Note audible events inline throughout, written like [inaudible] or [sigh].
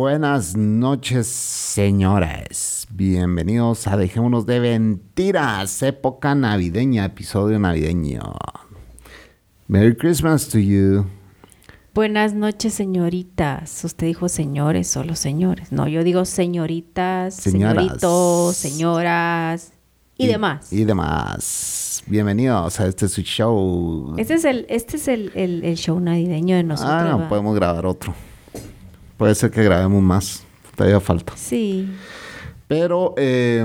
Buenas noches, señores. Bienvenidos a Dejémonos de Mentiras, época navideña, episodio navideño. Merry Christmas to you. Buenas noches, señoritas. Usted dijo señores, solo señores. No, yo digo señoritas, Señoras. señoritos, señoras y, demás. Y demás. Bienvenidos a este su show. Este es el, este es el, el- el show navideño de nosotros. ah, no, podemos grabar otro. Puede ser que grabemos más. Todavía falta. Sí. Pero, eh,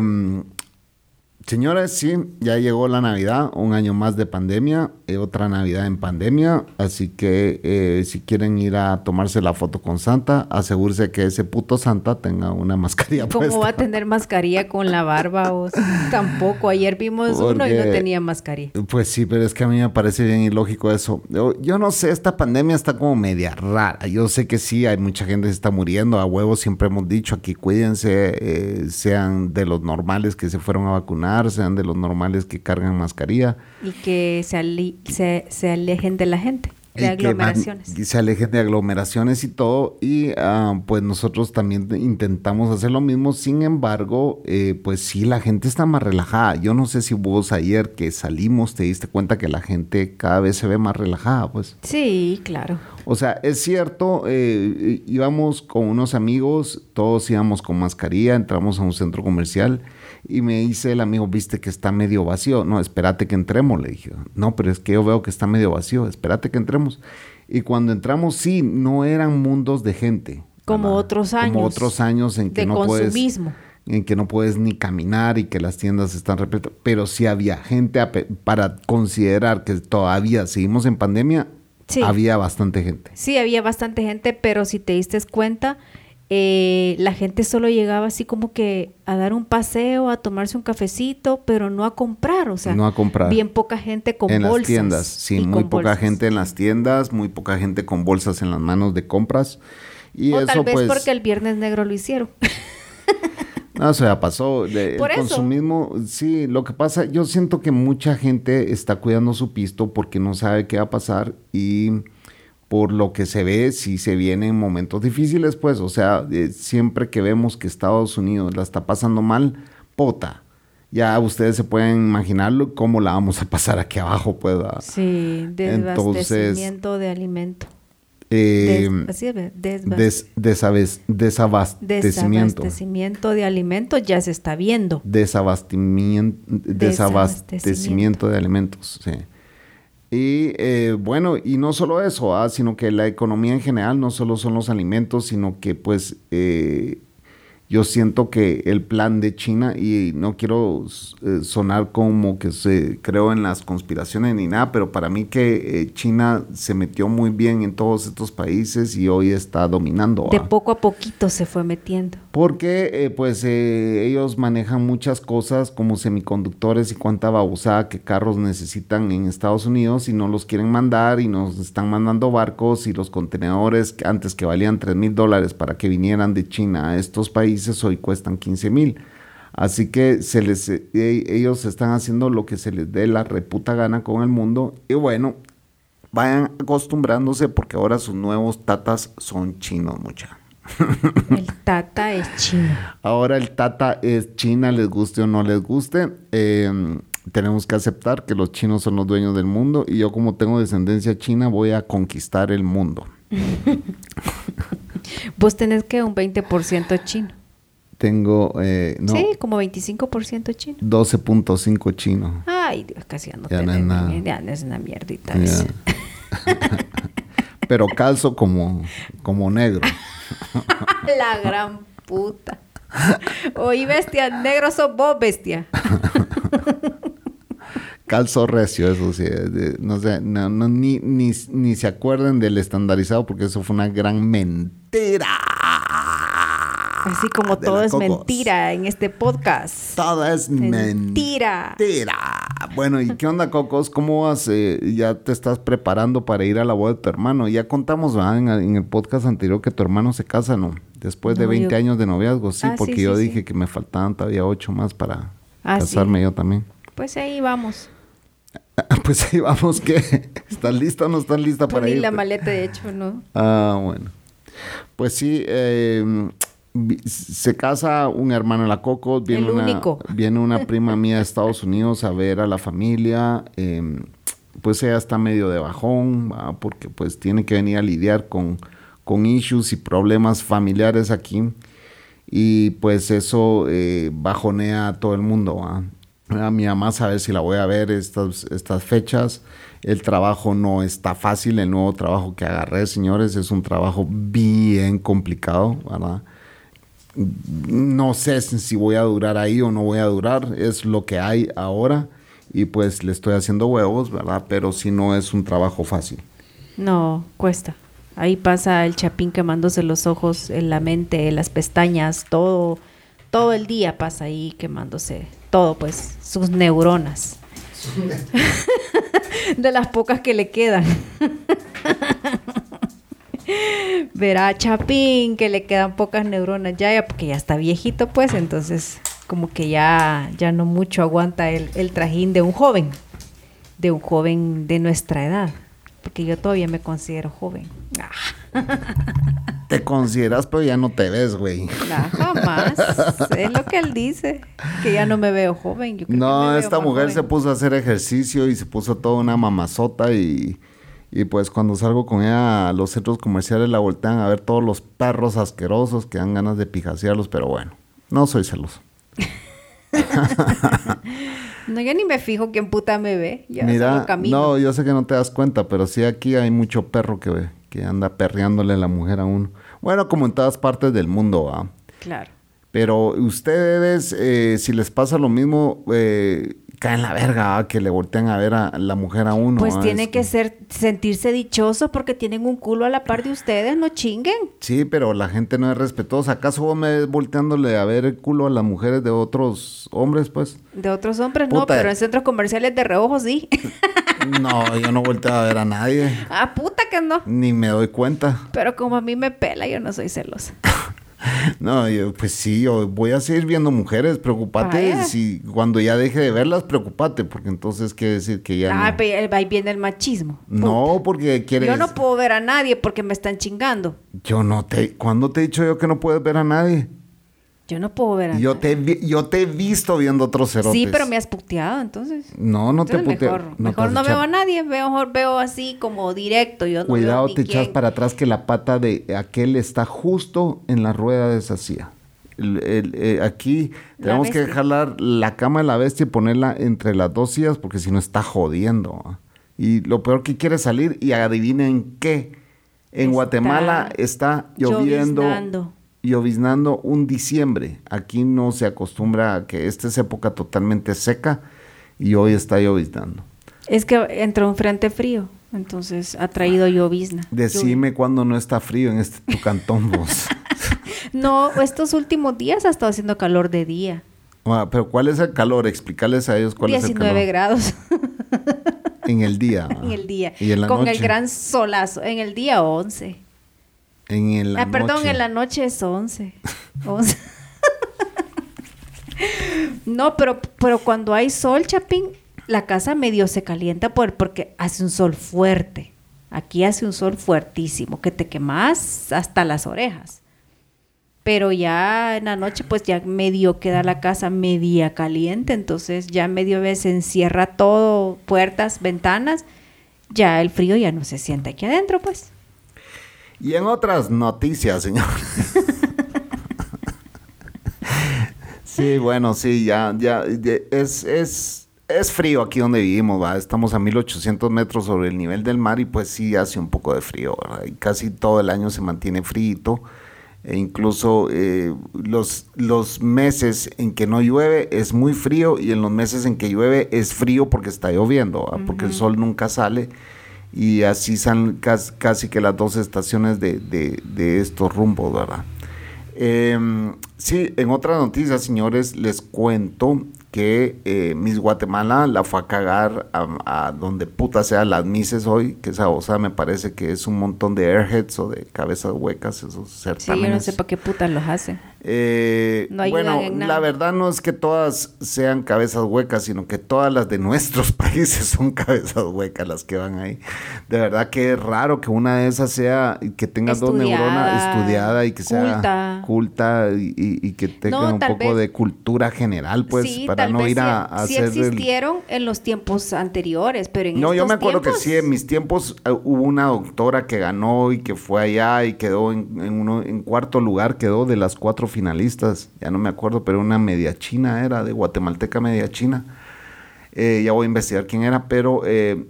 señores, sí, ya llegó la Navidad, un año más de pandemia, eh, otra Navidad en pandemia, así que eh, si quieren ir a tomarse la foto con Santa, asegúrese que ese puto Santa tenga una mascarilla ¿Cómo puesta. va a tener mascarilla con la barba? O [laughs] Tampoco. Ayer vimos uno y no tenía mascarilla. Pues sí, pero es que a mí me parece bien ilógico eso. Yo, yo no sé, esta pandemia está como media rara. Yo sé que sí, hay mucha gente que se está muriendo. A huevos siempre hemos dicho aquí, cuídense, eh, sean de los normales que se fueron a vacunar, sean de los normales que cargan mascarilla. Y que se, ali- se, se alejen de la gente, de Y que aglomeraciones. y se alejen de aglomeraciones y todo. Y ah, pues nosotros también intentamos hacer lo mismo. Sin embargo, eh, pues sí, la gente está más relajada. Yo no sé si vos ayer que salimos te diste cuenta que la gente cada vez se ve más relajada, pues. Sí, claro. O sea, es cierto, eh, íbamos con unos amigos, todos íbamos con mascarilla, entramos a un centro comercial y me dice el amigo, viste que está medio vacío. No, espérate que entremos, le dije. No, pero es que yo veo que está medio vacío, espérate que entremos. Y cuando entramos, sí, no eran mundos de gente. Como ¿verdad? otros años. Como otros años en que de no puedes consumismo. en que no puedes ni caminar y que las tiendas están repletas, pero sí había gente para considerar que todavía seguimos en pandemia, Sí. había bastante gente. Sí, había bastante gente, pero si te diste cuenta, eh, la gente solo llegaba así como que a dar un paseo, a tomarse un cafecito, pero no a comprar, o sea, No a comprar. bien poca gente con en bolsas. las tiendas, sí, muy poca bolsas. gente en las tiendas, muy poca gente con bolsas en las manos de compras. Y o eso tal vez pues porque el viernes negro lo hicieron. [laughs] No, o sea, pasó. de- Por el eso. consumismo, sí, lo que pasa, yo siento que mucha gente está cuidando su pisto porque no sabe qué va a pasar y por lo que se ve, si se vienen momentos difíciles, pues, o sea, eh, siempre que vemos que Estados Unidos la está pasando mal, pota. Ya ustedes se pueden imaginarlo cómo la vamos a pasar aquí abajo, pues. ¿verdad? Sí, desabastecimiento de alimento. Eh, Des- así es, desabastecimiento. desabastecimiento de alimentos ya se está viendo. desabastecimiento, desabastecimiento de alimentos. Sí. Y eh, bueno, y no solo eso, ah, sino que la economía en general no solo son los alimentos, sino que pues eh, yo siento que el plan de China, y no quiero eh, sonar como que se creo en las conspiraciones ni nada, pero para mí que eh, China se metió muy bien en todos estos países y hoy está dominando. De poco a poquito se fue metiendo. Porque eh, pues eh, ellos manejan muchas cosas como semiconductores y cuánta babosada que carros necesitan en Estados Unidos y no los quieren mandar y nos están mandando barcos y los contenedores que antes que valían 3 mil dólares para que vinieran de China a estos países hoy cuestan 15 mil. Así que se les, eh, ellos están haciendo lo que se les dé la reputa gana con el mundo y bueno, vayan acostumbrándose porque ahora sus nuevos tatas son chinos mucha. [laughs] El tata es chino. Ahora el Tata es China, les guste o no les guste. Eh, tenemos que aceptar que los chinos son los dueños del mundo y yo como tengo descendencia china voy a conquistar el mundo. [laughs] Vos tenés que un 20% chino. Tengo, eh, no, Sí, como 25% chino. 12.5 chino. Ay, Dios, casi ya no Ya no es tenés, nada. Ya no es una mierdita. [laughs] Pero calzo como, como negro. [laughs] La gran puta. Oí, bestia, negro sos vos, bestia. [laughs] Calzo recio, eso sí. de- no sé, no, no, ni, ni, ni se acuerden del estandarizado porque eso fue una gran mentira. Así como todo es Cocos. mentira en este podcast. Todo es Mentira. mentira. Bueno, ¿y qué onda, Cocos? ¿Cómo vas? Eh, ya te estás preparando para ir a la boda de tu hermano. Ya contamos ¿verdad? en, en el podcast anterior que tu hermano se casa, ¿no? Después de No, 20 yo- años de noviazgo, sí, Ah, porque sí, yo sí, dije sí. que me faltaban todavía 8 más para Ah, casarme yo también. Pues ahí vamos. [laughs] Pues ahí vamos, ¿qué? ¿Estás lista o no estás lista para ir? la maleta, de hecho, ¿no? Ah, bueno. Pues sí, eh, se casa un hermano de la Coco, viene una, viene una prima mía de Estados Unidos a ver a la familia, eh, pues ella está medio de bajón, ¿va? porque pues tiene que venir a lidiar con, con issues y problemas familiares aquí, y pues eso eh, bajonea a todo el mundo, ¿va? A mi mamá saber si la voy a ver estas, estas fechas. El trabajo no está fácil, el nuevo trabajo que agarré, señores, es un trabajo bien complicado, ¿verdad? No sé si voy a durar ahí o no voy a durar, es lo que hay ahora y pues le estoy haciendo huevos, ¿verdad? Pero si no es un trabajo fácil. No, cuesta. Ahí pasa el chapín quemándose los ojos, en la mente, las pestañas, todo, todo el día pasa ahí quemándose, todo pues, sus neuronas. [laughs] [laughs] De las pocas que le quedan. [laughs] [laughs] Verá Chapín que le quedan pocas neuronas ya, ya porque ya está viejito pues, entonces como que ya, ya no mucho aguanta el, el trajín de un joven, de un joven de nuestra edad, porque yo todavía me considero joven. [laughs] Te consideras, pero ya no te ves, güey. nah, jamás, es lo que él dice, que ya no me veo joven. yo creo que me No, veo esta mujer joven. se puso a hacer ejercicio y se puso toda una mamazota y, y pues cuando salgo con ella a los centros comerciales la voltean a ver todos los perros asquerosos que dan ganas de pijasearlos, pero bueno, no soy celoso. [laughs] No, yo ni me fijo quién puta me ve, yo Mira, camino. no, yo sé que no te das cuenta, pero sí aquí hay mucho perro que, que anda perreándole la mujer a uno. Bueno, como en todas partes del mundo, ¿va? Claro. Pero ustedes, eh, si les pasa lo mismo, eh, caen la verga, ¿va? que le voltean a ver a la mujer a uno. Pues ¿va? tiene que ser, sentirse dichoso porque tienen un culo a la par de ustedes, no chinguen. Sí, pero la gente no es respetuosa. ¿Acaso vos me ves volteándole a ver el culo a las mujeres de otros hombres, pues? De otros hombres no, pero en centros comerciales de reojo sí. [laughs] No, yo no volteo a ver a nadie. ah, puta que no. Ni me doy cuenta. Pero como a mí me pela, yo no soy celosa. [laughs] No, yo, pues sí, yo voy a seguir viendo mujeres. Preocupate si cuando ya deje de verlas, preocupate, porque entonces quiere decir que ya ah, no. pero ahí viene el machismo. No, porque quieres. Yo no puedo ver a nadie porque me están chingando. Yo no te. ¿Cuándo te he dicho yo que no puedes ver a nadie? Yo no puedo ver a Yo nadie. te, vi- yo te he visto viendo otros cerotes. Sí, pero me has puteado, entonces. No, no te puteo. mejor, te mejor no veo a nadie, mejor veo así como directo. Yo no Cuidado, te echas para atrás que la pata de aquel está justo en la rueda de esa silla. El- el- eh, aquí tenemos que jalar la cama de la bestia y ponerla entre las dos sillas porque si no está jodiendo. Y lo peor que quiere salir y adivinen qué. En Está Guatemala está lloviendo, lloviznando. lloviznando un diciembre. Aquí no se acostumbra a que esta es época totalmente seca y hoy está lloviznando. Es que entró un frente frío, entonces ha traído llovizna. Decime cuándo no está frío en este tu cantón vos. [laughs] No, estos últimos días ha estado haciendo calor de día. Ah, pero ¿cuál es el calor? Explicarles a ellos cuál es el 19 calor. grados En el día. [laughs] en el día. Y en la con noche. el gran solazo. En el día 11. En el- la ah, perdón, en la noche es 11. 11. no, pero, pero cuando hay sol, Chapín, la casa medio se calienta por, porque hace un sol fuerte. Aquí hace un sol fuertísimo, que te quemas hasta las orejas. Pero ya en la noche, pues ya medio queda la casa media caliente, entonces ya medio vez se encierra todo, puertas, ventanas, ya el frío ya no se siente aquí adentro, pues. Y en otras noticias, señor. Sí, bueno, sí, ya, ya, es, es, es frío aquí donde vivimos, ¿va? Estamos a 1800 metros sobre el nivel del mar y pues sí hace un poco de frío, ¿verdad? Y casi todo el año se mantiene frío. E incluso eh, los, los meses en que no llueve es muy frío y en los meses en que llueve es frío porque está lloviendo, porque el sol nunca sale y así son casi, que las dos estaciones de, de estos rumbos, ¿verdad? Eh, sí, en otra noticia, señores, les cuento que eh, Miss Guatemala la fue a cagar a, donde puta sea las Misses hoy, que esa cosa me parece que es un montón de airheads o de cabezas huecas, esos certámenes. Sí, yo no sé para qué putas los hacen. Eh, bueno, la verdad no es que todas sean cabezas huecas, sino que todas las de [laughs] nuestros países son cabezas huecas las que van ahí. De verdad que es raro que una de esas sea, que tenga dos neuronas estudiada y que sea culta y, que tenga un poco de cultura general, pues, para no ir a, hacer... Sí existieron en los tiempos anteriores, pero en No, yo me acuerdo que sí, en mis tiempos eh, hubo una doctora que ganó y que fue allá y quedó en, en, uno, en cuarto lugar, quedó de las cuatro finalistas, ya no me acuerdo, pero una media china era, de guatemalteca media china. Eh, ya voy a investigar quién era, pero eh,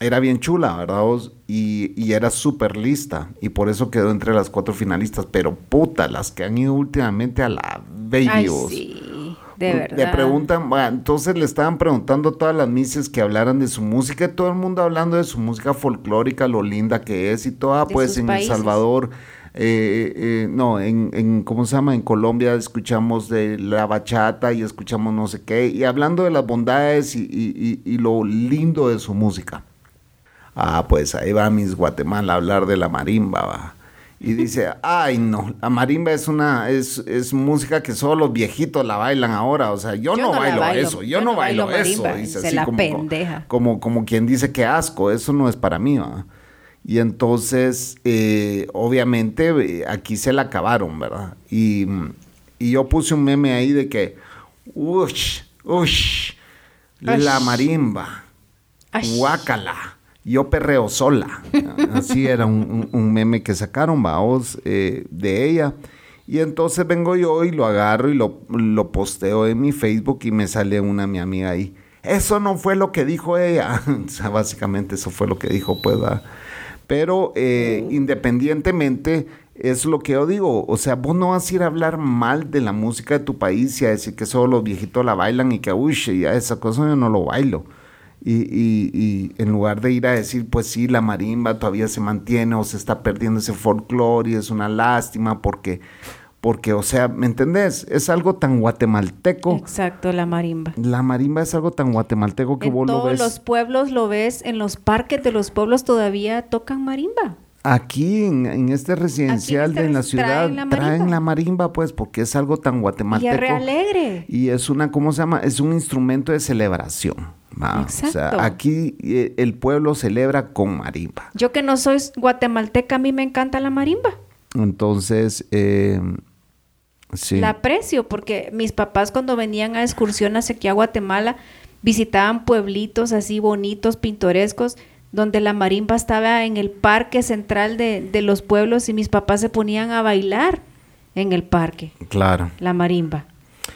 era bien chula, ¿verdad? Y, era súper lista, y por eso quedó entre las cuatro finalistas. Pero puta, las que han ido últimamente a la Bellos. Sí, de verdad. Le preguntan, bueno, entonces le estaban preguntando a todas las mises que hablaran de su música, todo el mundo hablando de su música folclórica, lo linda que es y toda, pues en El Salvador eh, eh, no, en, en, ¿cómo se llama? En Colombia escuchamos de la bachata y escuchamos no sé qué, y hablando de las bondades y, lo lindo de su música. Ah, pues ahí va Miss Guatemala a hablar de la marimba, Y dice, [laughs] ay no, la marimba es una, es, es música que solo los viejitos la bailan ahora. O sea, yo, no, bailo, eso, yo, no bailo, eso. Dice, se la pendeja. Como, como quien dice que asco, eso no es para mí, ¿va? Y entonces, eh, obviamente, eh, aquí se la acabaron, ¿verdad? Y, yo puse un meme ahí de que, ush, ush, la marimba, guácala, yo perreo sola. [laughs] Así era un, meme que sacaron, vaos, eh, de ella. Y entonces vengo yo y lo agarro y lo, lo posteo en mi Facebook y me sale una mi amiga ahí. Eso no fue lo que dijo ella. [laughs] o sea, básicamente eso fue lo que dijo, pues, ¿verdad? Pero eh, independientemente, es lo que yo digo. O sea, vos no vas a ir a hablar mal de la música de tu país y a decir que solo los viejitos la bailan y que, uy, ya esa cosa yo no lo bailo. Y, y, y, en lugar de ir a decir, pues sí, la marimba todavía se mantiene o se está perdiendo ese folclore y es una lástima porque porque, o sea, ¿me entendés? Es algo tan guatemalteco. Exacto, la marimba. La marimba es algo tan guatemalteco que vos lo ves. En todos los pueblos lo ves, en los parques de los pueblos todavía tocan marimba. Aquí en, este residencial de la ciudad traen la, marimba, pues, porque es algo tan guatemalteco. Y es alegre. Y es una, ¿cómo se llama? Es un instrumento de celebración. Exacto. O sea, aquí eh, el pueblo celebra con marimba. Yo que no soy guatemalteca, a mí me encanta la marimba. Entonces, eh, la aprecio porque mis papás cuando venían a excursiones aquí a Guatemala visitaban pueblitos así bonitos, pintorescos, donde la marimba estaba en el parque central de, los pueblos y mis papás se ponían a bailar en el parque. Claro. La marimba.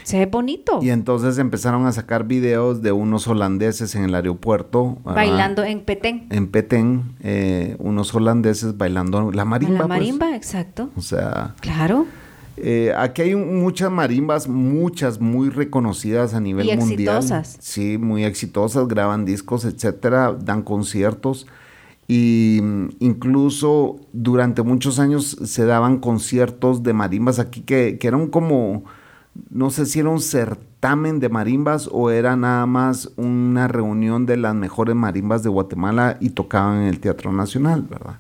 Se ve bonito. Y entonces empezaron a sacar videos de unos holandeses en el aeropuerto. Bailando en Petén. En Petén, eh, unos holandeses bailando la marimba. La pues. marimba, exacto. O sea. Claro. Eh, aquí hay muchas marimbas, muchas muy reconocidas a nivel y mundial. Exitosas. Sí, muy exitosas, graban discos, etcétera, dan conciertos. Y mm, incluso durante muchos años se daban conciertos de marimbas aquí que, que eran como, no sé si era un certamen de marimbas o era nada más una reunión de las mejores marimbas de Guatemala y tocaban en el Teatro Nacional, ¿verdad?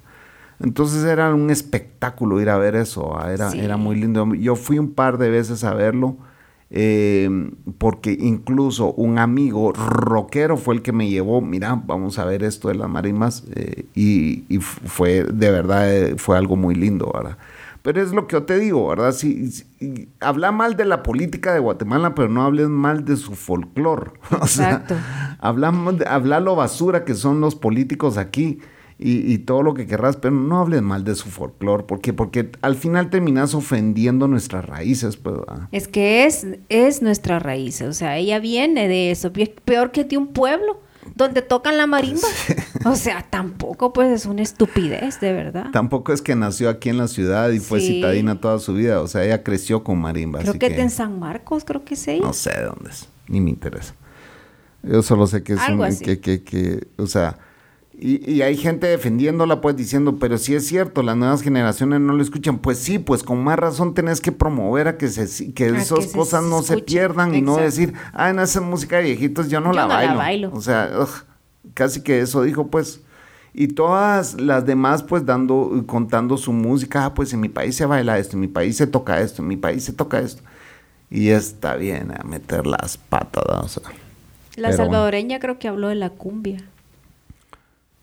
Entonces era un espectáculo ir a ver eso, ah, era, era muy lindo. Yo fui un par de veces a verlo, eh, porque incluso un amigo rockero fue el que me llevó, mira, vamos a ver esto de las marimas, eh, y, fue, de verdad, eh, fue algo muy lindo, ¿verdad? Pero es lo que yo te digo, ¿verdad? Si, habla mal de la política de Guatemala, pero no hables mal de su folclore. [laughs] Exacto. habla, habla lo basura que son los políticos aquí y, todo lo que querrás, pero no hables mal de su folclore, porque porque al final terminas ofendiendo nuestras raíces, pues. Es que es es nuestra raíz, o sea, ella viene de eso, peor que de un pueblo donde tocan la marimba. [laughs] O sea, tampoco pues es una estupidez, de verdad. Tampoco es que nació aquí en la ciudad y fue citadina toda su vida, o sea, ella creció con marimba. Creo que, es en San Marcos, creo que es ella. No sé de dónde es, ni me interesa. Yo solo sé que es un, que, que, que, o sea, y, y, hay gente defendiéndola, pues diciendo, pero si es cierto, las nuevas generaciones no lo escuchan. Pues sí, pues con más razón tenés que promover a que, se, que esas cosas no se pierdan y no decir, ah, no, esa música de viejitos yo no, la, bailo. O sea, casi que eso dijo, pues. Y todas las demás, pues dando, contando su música, ah, pues en mi país se baila esto, en mi país se toca esto, en mi país se toca esto. Y está bien a meter las patas, La salvadoreña creo que habló de la cumbia.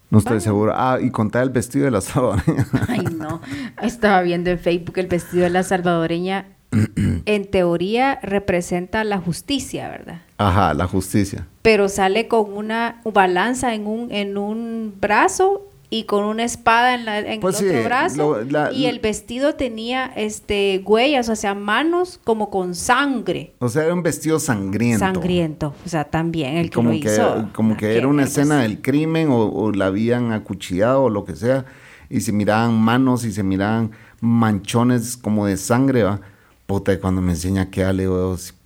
No estoy seguro. Ah, y contar el vestido de la salvadoreña. [laughs] Ay, no. Estaba viendo en Facebook el vestido de la salvadoreña. [clears throat] en teoría representa la justicia, ¿verdad? Ajá, la justicia. Pero sale con una balanza en un, en un brazo y con una espada en, la, en pues el otro brazo y el vestido tenía este huellas, o sea, manos como con sangre. O sea, era un vestido sangriento. Sangriento, o sea, también el que como lo que, Como que era una escena del crimen o, la habían acuchillado o lo que sea y se miraban manos y se miraban manchones como de sangre, va. Puta, cuando me enseña que Ale,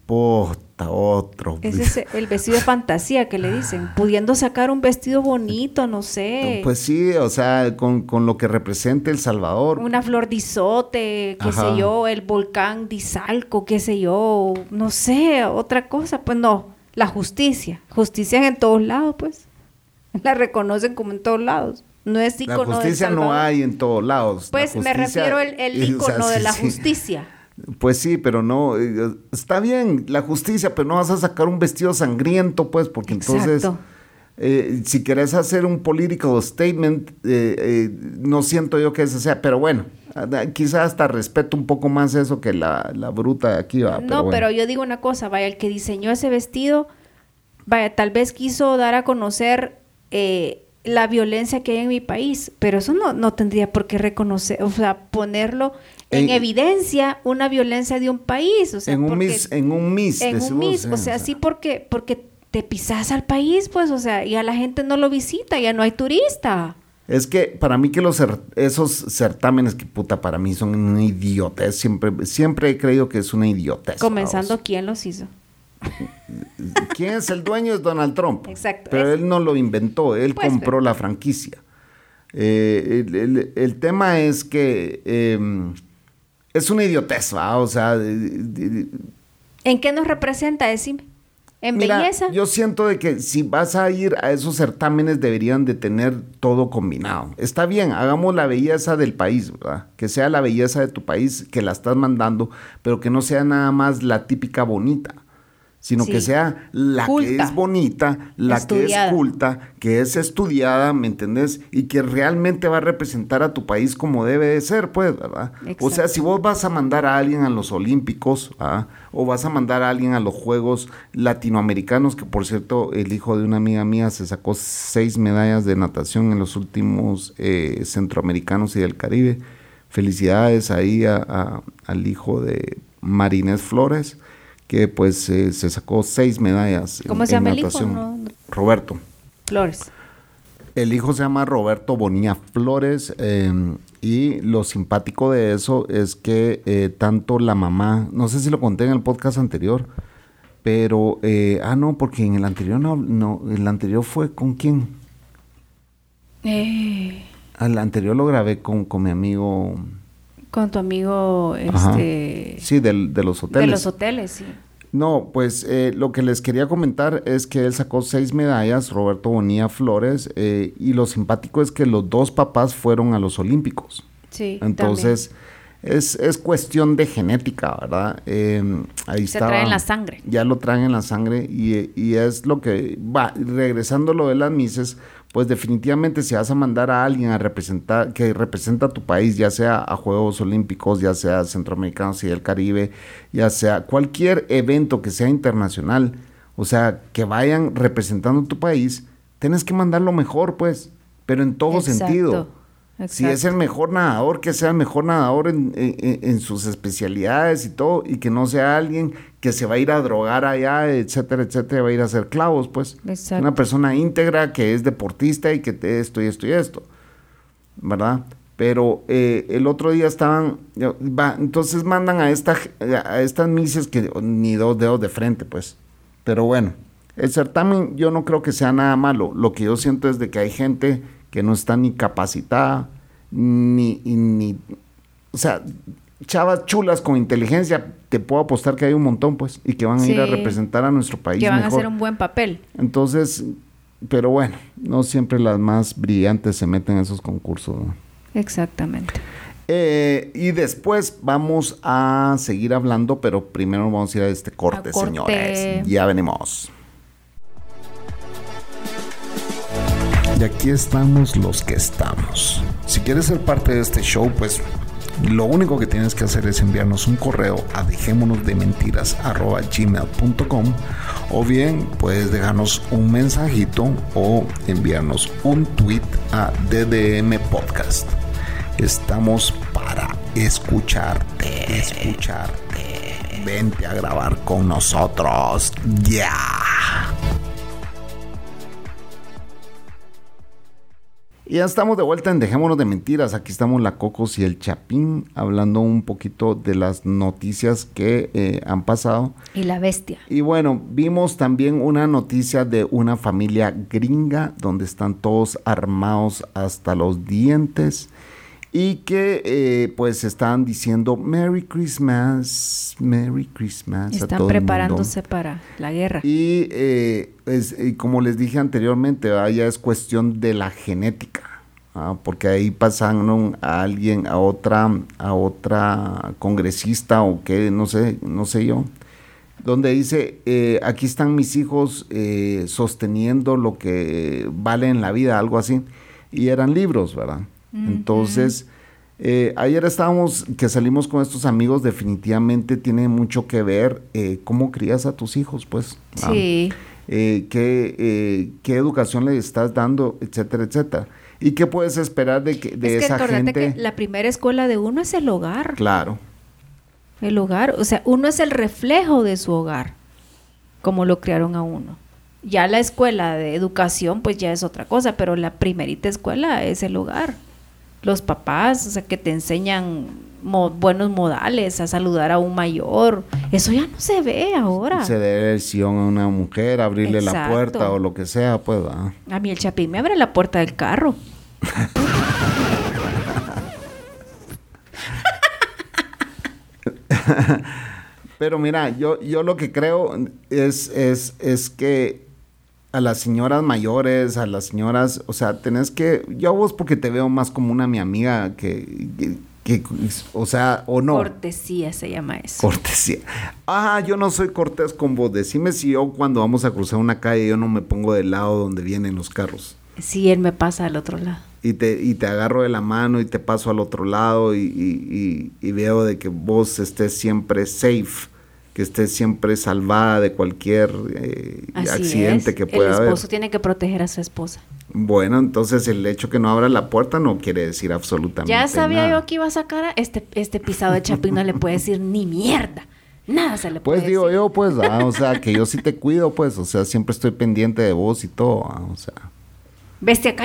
puta, otro. Ese es el vestido de fantasía que le dicen, pudiendo sacar un vestido bonito, no sé. Pues sí, o sea, con, lo que representa El Salvador. Una flor de isote, qué sé yo, el volcán Dizalco, qué sé yo, no sé, otra cosa, pues no, la justicia, justicia en todos lados, pues. La reconocen como en todos lados. No es icono La justicia no hay en todos lados. Pues me refiero al el, icono de la justicia. Pues sí, pero no, eh, está bien la justicia, pero no vas a sacar un vestido sangriento, pues, porque entonces, eh, si querés hacer un political statement, eh, no siento yo que ese sea, pero bueno, quizás hasta respeto un poco más eso que la, la bruta de aquí va. No, pero, yo digo una cosa, vaya, el que diseñó ese vestido, vaya, tal vez quiso dar a conocer la violencia que hay en mi país, pero eso no, no tendría por qué reconocer, o sea, ponerlo en, evidencia una violencia de un país. O sea, en un mis, en un mis. En un mis, o sea, sí porque, porque te pisas al país, pues, o sea, y a la gente no lo visita, ya no hay turista. Es que para mí que los esos certámenes que puta para mí son una idiotez, siempre siempre he creído que es una idiotez. Comenzando quién los hizo. ¿Quién es el dueño? Es Donald Trump. Exacto. Pero él no lo inventó, él pues, compró la franquicia. Eh, el, tema es que em, es una idiotez, ¿va? O sea... ¿En qué nos representa, decime? ¿En belleza? Yo siento de que si vas a ir a esos certámenes deberían de tener todo combinado. Está bien, hagamos la belleza del país, ¿verdad? Que sea la belleza de tu país que la estás mandando, pero que no sea nada más la típica bonita sino que sea la que es bonita, la que es culta, que es estudiada, ¿me entendés? Y que realmente va a representar a tu país como debe de ser, pues, ¿verdad? O sea, si vos vas a mandar a alguien a los Olímpicos, ¿ah? o vas a mandar a alguien a los Juegos Latinoamericanos, que por cierto, el hijo de una amiga mía se sacó seis medallas de natación en los últimos eh, centroamericanos y del Caribe. Felicidades ahí al hijo de Marinés Flores que pues eh, se sacó seis medallas. ¿Cómo se llama el hijo? Roberto. Flores. El hijo se llama Roberto Bonilla Flores em, y lo simpático de eso es que eh, tanto la mamá, no sé si lo conté en el podcast anterior, pero, eh, ah, no, porque en el anterior no, no, el anterior fue con quién? Eh. El anterior lo grabé con, con mi amigo con tu amigo, este... Sí, de los hoteles. De los hoteles, sí. No, pues eh, lo que les quería comentar es que él sacó seis medallas, Roberto Bonilla Flores, eh, y lo simpático es que los dos papás fueron a los Olímpicos. Sí. Entonces, es, es, cuestión de genética, ¿verdad? Em, ahí Se trae en la sangre. Ya lo traen en la sangre y, y es lo que va, regresando lo de las mises, pues definitivamente si vas a mandar a alguien a representar, que representa a tu país, ya sea a Juegos Olímpicos, ya sea Centroamericanos y del Caribe, ya sea cualquier evento que sea internacional, o sea, que vayan representando tu país, tienes que mandar lo mejor, pues. pero en todo sentido. Si es el mejor nadador, que sea el mejor nadador en, en- en sus especialidades y todo, y que no sea alguien que se va a ir a drogar allá, etcétera, etcétera, va a ir a hacer clavos, pues. Exacto. Una persona íntegra que es deportista y que te esto y esto y esto, ¿verdad? Pero eh, el otro día estaban, va, entonces mandan a, esta, a estas mises que ni dos dedos de frente, pues. Pero bueno, el certamen yo no creo que sea nada malo. Lo que yo siento es de que hay gente que no está ni capacitada, ni, ni o sea, chavas chulas con inteligencia, te puedo apostar que hay un montón, pues, y que van a ir a representar a nuestro país que van mejor. a hacer un buen papel. Entonces, pero bueno, no siempre las más brillantes se meten en esos concursos. ¿no? Exactamente. Eh, y después vamos a seguir hablando, pero primero vamos a ir a este corte, A corte. señores. Ya venimos. Y aquí estamos los que estamos. Si quieres ser parte de este show, pues lo único que tienes que hacer es enviarnos un correo a dejémonosdementiras@gmail.com o bien puedes dejarnos un mensajito o enviarnos un tweet a DDM Podcast. Estamos para escucharte, escucharte. Vente a grabar con nosotros. Ya. Y ya estamos de vuelta en Dejémonos de Mentiras. Aquí estamos la Cocos y el Chapín hablando un poquito de las noticias que eh, han pasado. Y la bestia. Y bueno, vimos también una noticia de una familia gringa donde están todos armados hasta los dientes y que eh, pues están diciendo Merry Christmas, Merry Christmas. a Están todo el mundo". preparándose para la guerra. Y, eh, es- y como les dije anteriormente, ¿verdad? ya es cuestión de la genética, ¿ah? porque ahí pasaron a alguien, a otra, a otra congresista o qué, no sé, no sé yo, donde dice, eh, aquí están mis hijos eh, sosteniendo lo que vale en la vida, algo así, y eran libros, ¿verdad? Entonces, eh, ayer estábamos, que salimos con estos amigos, definitivamente tiene mucho que ver eh, cómo crías a tus hijos, pues. Sí. Eh, qué, eh, qué educación le estás dando, etcétera, etcétera. ¿Y qué puedes esperar de, que, de es que esa gente? que la primera escuela de uno es el hogar. Claro, El hogar, o sea, uno es el reflejo de su hogar, como lo criaron a uno. Ya la escuela de educación, pues ya es otra cosa, pero la primerita escuela es el hogar. Los papás, o sea, que te enseñan mo- buenos modales, a saludar a un mayor. Eso ya no se ve ahora. ceder lección a una mujer, abrirle la puerta o lo que sea, pues. ¿va? A mí el chapín me abre la puerta del carro. [laughs] Pero mira, yo, yo lo que creo es, es, es que a las señoras mayores, a las señoras, o sea, tenés que, yo a vos porque te veo más como una mi amiga que, que, que, o sea, o no. Cortesía se llama eso. Cortesía. Ah, yo no soy cortés con vos. Decime si yo cuando vamos a cruzar una calle yo no me pongo del lado donde vienen los carros. Sí, él me pasa al otro lado. Y te, y te agarro de la mano y te paso al otro lado y, y- y- y veo de que vos estés siempre safe, que estés siempre salvada de cualquier eh, accidente es. que pueda El haber. esposo tiene que proteger a su esposa. Bueno, entonces el hecho que no abra la puerta no quiere decir absolutamente Ya sabía nada. yo que iba a sacar a este, este pisado de chapín, no le puede decir ni mierda. Nada se le puede Pues digo decir. yo, pues, ah, o sea, que yo sí te cuido, pues, o sea, siempre estoy pendiente de vos y todo, ah, o sea. Bestia,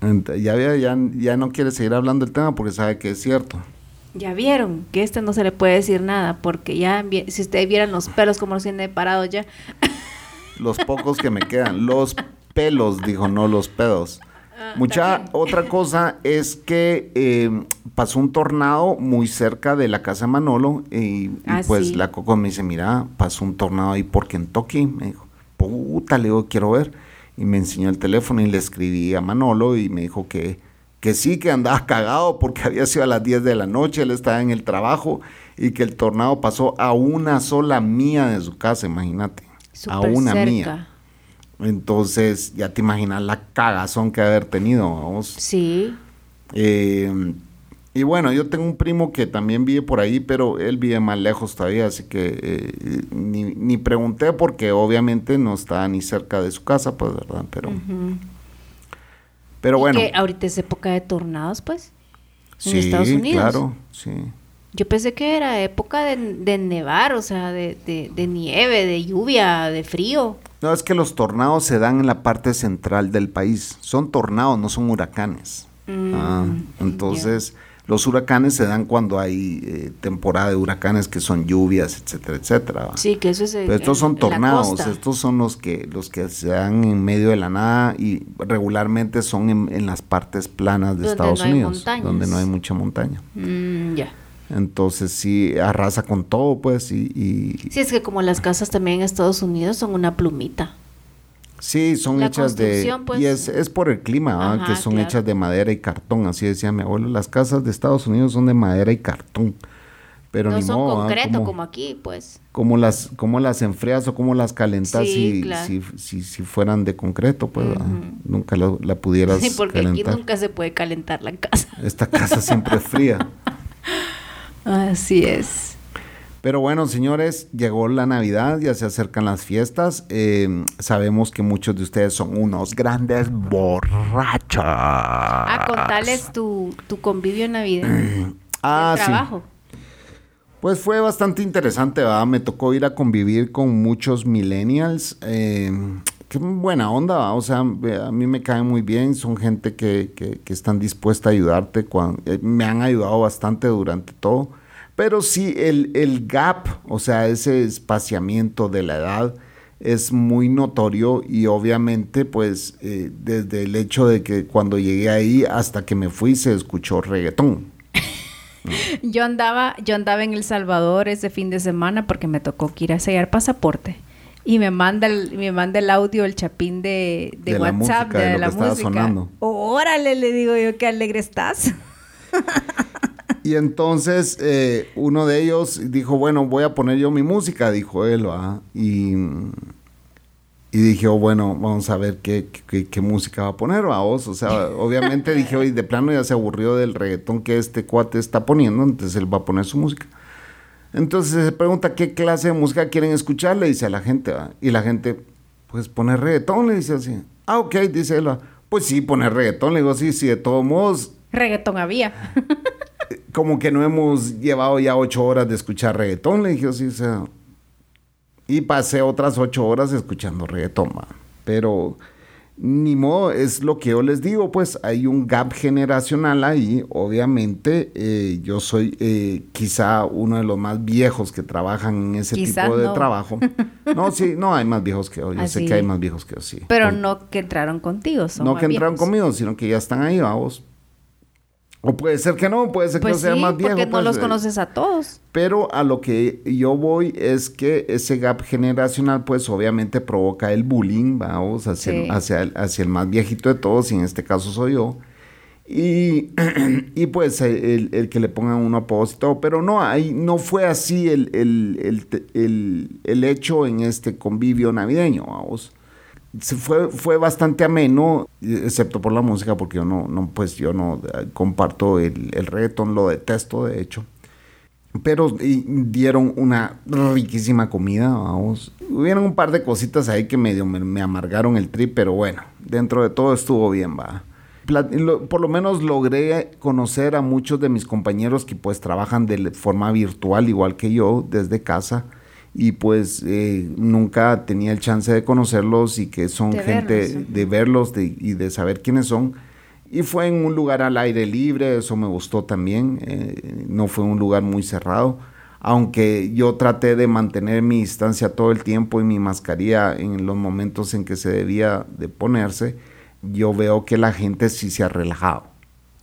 Ya, ya, ya, ya no quiere seguir hablando del tema porque sabe que es cierto. Ya vieron que este no se le puede decir nada, porque ya, si ustedes vieran los pelos como los tiene parados ya. [laughs] Los pocos que me quedan. Los pelos, dijo, no los pedos. Ah, Mucha otra cosa es que eh, pasó un tornado muy cerca de la casa de Manolo y, y Ah, pues sí. la Coco me dice, mira, pasó un tornado ahí por Kentucky. Me dijo, puta, le digo, quiero ver. Y me enseñó el teléfono y le escribí a Manolo y me dijo que, que sí, que andaba [laughs] cagado porque había sido a las 10 de la noche, él estaba en el trabajo y que el tornado pasó a una sola mía de su casa, imagínate. a una cerca. mía. Entonces, ya te imaginas la cagazón que haber tenido, vamos. Sí. Eh, y bueno, yo tengo un primo que también vive por ahí, pero él vive más lejos todavía, así que eh, ni, ni pregunté porque obviamente no estaba ni cerca de su casa, pues, ¿verdad? Pero. Pero bueno. Que ahorita es época de tornados, pues. Sí, claro, sí. Yo pensé que era época de, de nevar, o sea, de, de, de, nieve, de lluvia, de frío. No, es que los tornados se dan en la parte central del país. Son tornados, no son huracanes. Mm, Ah, entonces, los huracanes se dan cuando hay eh, temporada de huracanes que son lluvias, etcétera, etcétera. Sí, que eso es. Pero estos en- son tornados, estos son los que los que se dan en medio de la nada y regularmente son en, en las partes planas de Donde Estados no Unidos, donde no hay mucha montaña. Mm, ya. Entonces sí arrasa con todo, pues, y, y- Sí, es que como las casas también en Estados Unidos son una plumita. Sí, son La hechas de pues. y es, es por el clima, ¿va? Ajá, que son claro. hechas de madera y cartón, así decía mi abuelo. Las casas de Estados Unidos son de madera y cartón, pero no ni son modo, ¿va? concreto Como- como aquí, pues. cómo las, cómo las enfrías o cómo las calentas Sí, si, claro. si, si, si fueran de concreto, pues. Ujú. nunca la, la pudieras Sí, porque aquí nunca se puede calentar la casa. Esta casa siempre es fría. [laughs] Así es. Pero bueno, señores, llegó la Navidad, ya se acercan las fiestas. eh, sabemos que muchos de ustedes son unos grandes borrachos. Ah, contales tu, tu convivio navideño. [clears throat] Ah, del sí. trabajo. Pues fue bastante interesante, ¿verdad? Me tocó ir a convivir con muchos millennials. Eh, qué buena onda. O sea, a mí me caen muy bien. Son gente que, que, que están dispuesta a ayudarte. cuan- eh, me han ayudado bastante durante todo. Pero sí, el, el gap, o sea, ese espaciamiento de la edad es muy notorio y obviamente pues eh, desde el hecho de que cuando llegué ahí hasta que me fui se escuchó reggaetón. Yo andaba, yo andaba en El Salvador ese fin de semana porque me tocó que ir a sellar pasaporte. Y me manda el, me manda el audio, el chapín de, de De la WhatsApp, música, de de, lo la que música. sonando. Órale, le digo yo, qué alegre estás. [laughs] Y entonces eh, uno de ellos dijo, bueno, voy a poner yo mi música, dijo él, ¿va? Y, y dije, oh, bueno, vamos a ver qué, qué, qué música va a poner, vos. O sea, [laughs] obviamente dije, oye, de plano ya se aburrió del reggaetón que este cuate está poniendo, entonces él va a poner su música. Entonces se pregunta qué clase de música quieren escuchar, le dice a la gente, ¿va? Y la gente, pues poner reggaetón, le dice así. Ah, ok, dice él, ¿va? pues sí, poner reggaetón, le digo, sí, sí, de todos modos, Reggaetón había. [laughs] como que no hemos llevado ya ocho horas de escuchar reggaetón, le dije, sí, o sea. Y pasé otras ocho horas escuchando reggaetón, ma. Pero ni modo, es lo que yo les digo, pues hay un gap generacional ahí. Obviamente, eh, yo soy eh, quizá uno de los más viejos que trabajan en ese Quizá tipo de no. trabajo. [laughs] No, sí, no, hay más viejos que yo. Yo sé Así. que hay más viejos que yo, sí. Pero no que entraron contigo, son no más que entraron viejos. conmigo, sino que ya están ahí, vamos. O puede ser que no, puede ser que Pues yo sea sí, más viejo. porque no pues, los eh, conoces a todos. Pero a lo que yo voy es que ese gap generacional, pues obviamente provoca el bullying, vamos, hacia, el, hacia, el, hacia el más viejito de todos, y en este caso soy yo. Y, [clears throat] y pues el, el que le pongan un todo, pero no, ahí no fue así el, el, el, el- el hecho en este convivio navideño, vamos. Fue, fue bastante ameno, excepto por la música, porque yo no, no pues yo no eh, comparto el, el reggaetón, lo detesto de hecho. Pero dieron una riquísima comida, vamos. Hubieron un par de cositas ahí que medio me, me amargaron el trip, pero bueno, dentro de todo estuvo bien, va. Por lo menos logré conocer a muchos de mis compañeros que pues trabajan de forma virtual, igual que yo, desde casa. Y pues eh, nunca tenía el chance de conocerlos y que son De gente verlos, de verlos de- y de saber quiénes son. Y fue en un lugar al aire libre, eso me gustó también. eh, no fue un lugar muy cerrado. Aunque yo traté de mantener mi distancia todo el tiempo y mi mascarilla en los momentos en que se debía de ponerse, yo veo que la gente sí se ha relajado.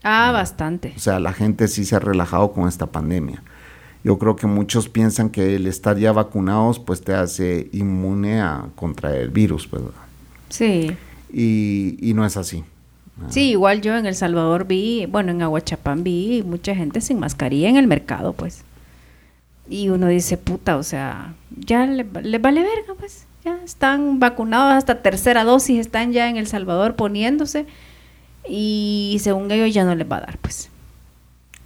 Ah, bastante. O sea, la gente sí se ha relajado con esta pandemia. Yo creo que muchos piensan que el estar ya vacunados pues te hace inmune a contraer el virus, pues, ¿verdad? Sí. Y, y no es así. Sí, igual yo en El Salvador vi, bueno, en Aguachapán vi mucha gente sin mascarilla en el mercado, pues. Y uno dice, puta, o sea, ya le, les vale verga, pues. Ya están vacunados hasta tercera dosis, están ya en El Salvador poniéndose. Y según ellos ya no les va a dar, pues.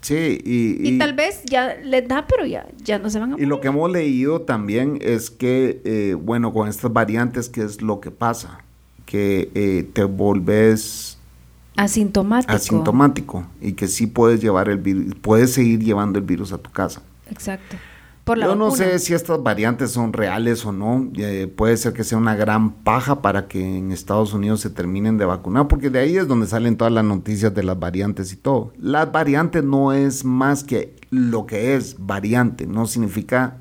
Sí, y, Y, tal vez ya les da, pero ya, ya no se van a Y lo que hemos leído también es que, eh, bueno, con estas variantes, ¿qué es lo que pasa? Que eh, te volves Asintomático. Asintomático. Y que sí puedes llevar el virus, puedes seguir llevando el virus a tu casa. Exacto. Yo no sé si estas variantes son reales o no. Eh, puede ser que sea una gran paja para que en Estados Unidos se terminen de vacunar, porque de ahí es donde salen todas las noticias de las variantes y todo. Las variantes no es más que lo que es variante, no significa...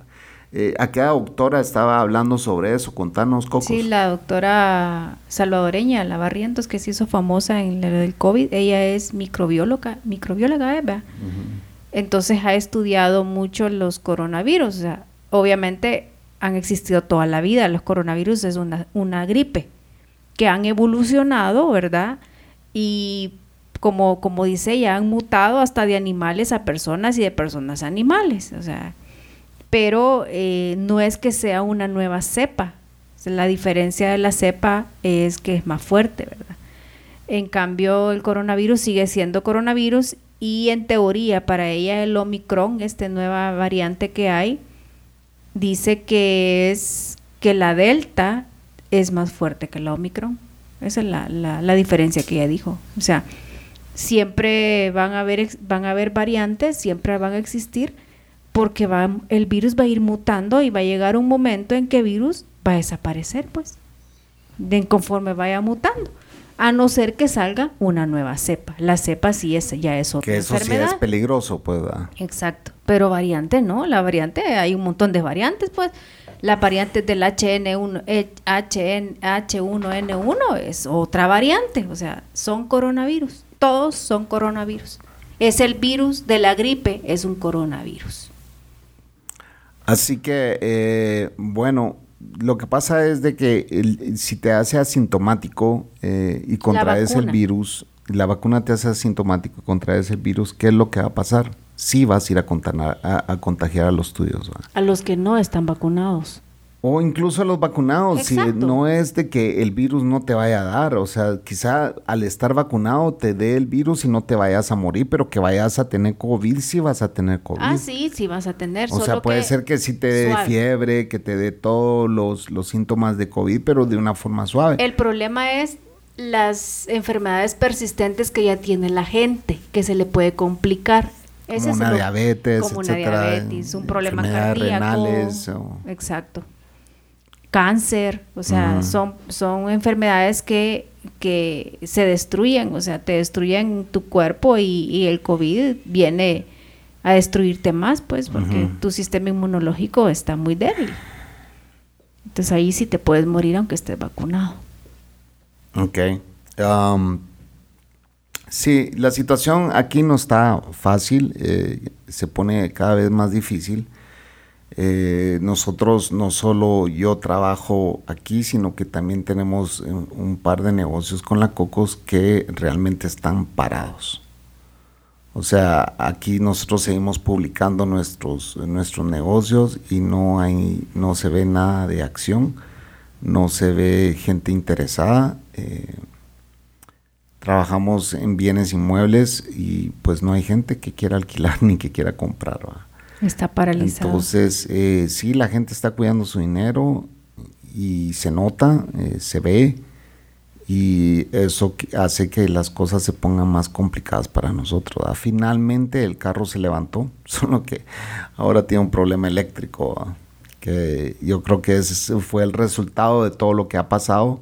Eh, aquella doctora estaba hablando sobre eso, contanos, Cocos. Sí, la doctora salvadoreña, la Barrientos, que se hizo famosa en el COVID, ella es microbióloga, microbióloga, ¿verdad? Entonces ha estudiado mucho los coronavirus. O sea, obviamente han existido toda la vida. Los coronavirus es una, una gripe que han evolucionado, ¿verdad? Y como, como dice, ya han mutado hasta de animales a personas y de personas a animales. O sea, pero eh, no es que sea una nueva cepa. la diferencia de la cepa es que es más fuerte, ¿verdad? En cambio, el coronavirus sigue siendo coronavirus y en teoría para ella el Omicron, esta nueva variante que hay, dice que es que la Delta es más fuerte que la Omicron. Esa es la, la, diferencia que ella dijo. O sea, siempre van a haber, van a haber variantes, siempre van a existir, porque va, el virus va a ir mutando y va a llegar un momento en que el virus va a desaparecer, pues, de conforme vaya mutando a no ser que salga una nueva cepa. La cepa sí es, ya es otra que eso sí es peligroso, pues. Exacto, pero variante no, la variante, hay un montón de variantes, pues. La variante del HN1, HN, H1N1 es otra variante, o sea, son coronavirus, todos son coronavirus. Es el virus de la gripe, es un coronavirus. Así que, eh, bueno, lo que pasa es de que si te hace asintomático eh, y contraes el virus, la vacuna te hace asintomático y contraes el virus, ¿qué es lo que va a pasar? Sí vas a ir a, a, contagiar a los tuyos. A los que no están vacunados. O incluso a los vacunados, si no es de que el virus no te vaya a dar, o sea, quizá al estar vacunado te dé el virus y no te vayas a morir, pero que vayas a tener COVID, sí vas a tener COVID. Ah, sí, sí vas a tener. O sea, puede ser que sí te dé fiebre, que te dé todos los, los síntomas de COVID, pero de una forma suave. El problema es las enfermedades persistentes que ya tiene la gente, que se le puede complicar. Como una diabetes, como una diabetes, un problema cardíaco. Exacto cáncer, o sea, son, son enfermedades que, que se destruyen, o sea, te destruyen tu cuerpo y, el COVID viene a destruirte más, pues, porque tu sistema inmunológico está muy débil. Entonces ahí sí te puedes morir aunque estés vacunado. Ok. Um, sí, la situación aquí no está fácil, eh, se pone cada vez más difícil. Eh, nosotros no solo yo trabajo aquí, sino que también tenemos eh, un par de negocios con la Cocos que realmente están parados. O sea, aquí nosotros seguimos publicando nuestros, nuestros negocios y no, hay, no se ve nada de acción, no se ve gente interesada. Eh, trabajamos en bienes inmuebles y pues no hay gente que quiera alquilar [laughs] ni que quiera comprar. Está paralizado. Entonces, eh, sí, la gente está cuidando su dinero y se nota, eh, se ve, y eso hace que las cosas se pongan más complicadas para nosotros. Finalmente el carro se levantó, [laughs] solo que ahora tiene un problema eléctrico, que yo creo que ese fue el resultado de todo lo que ha pasado.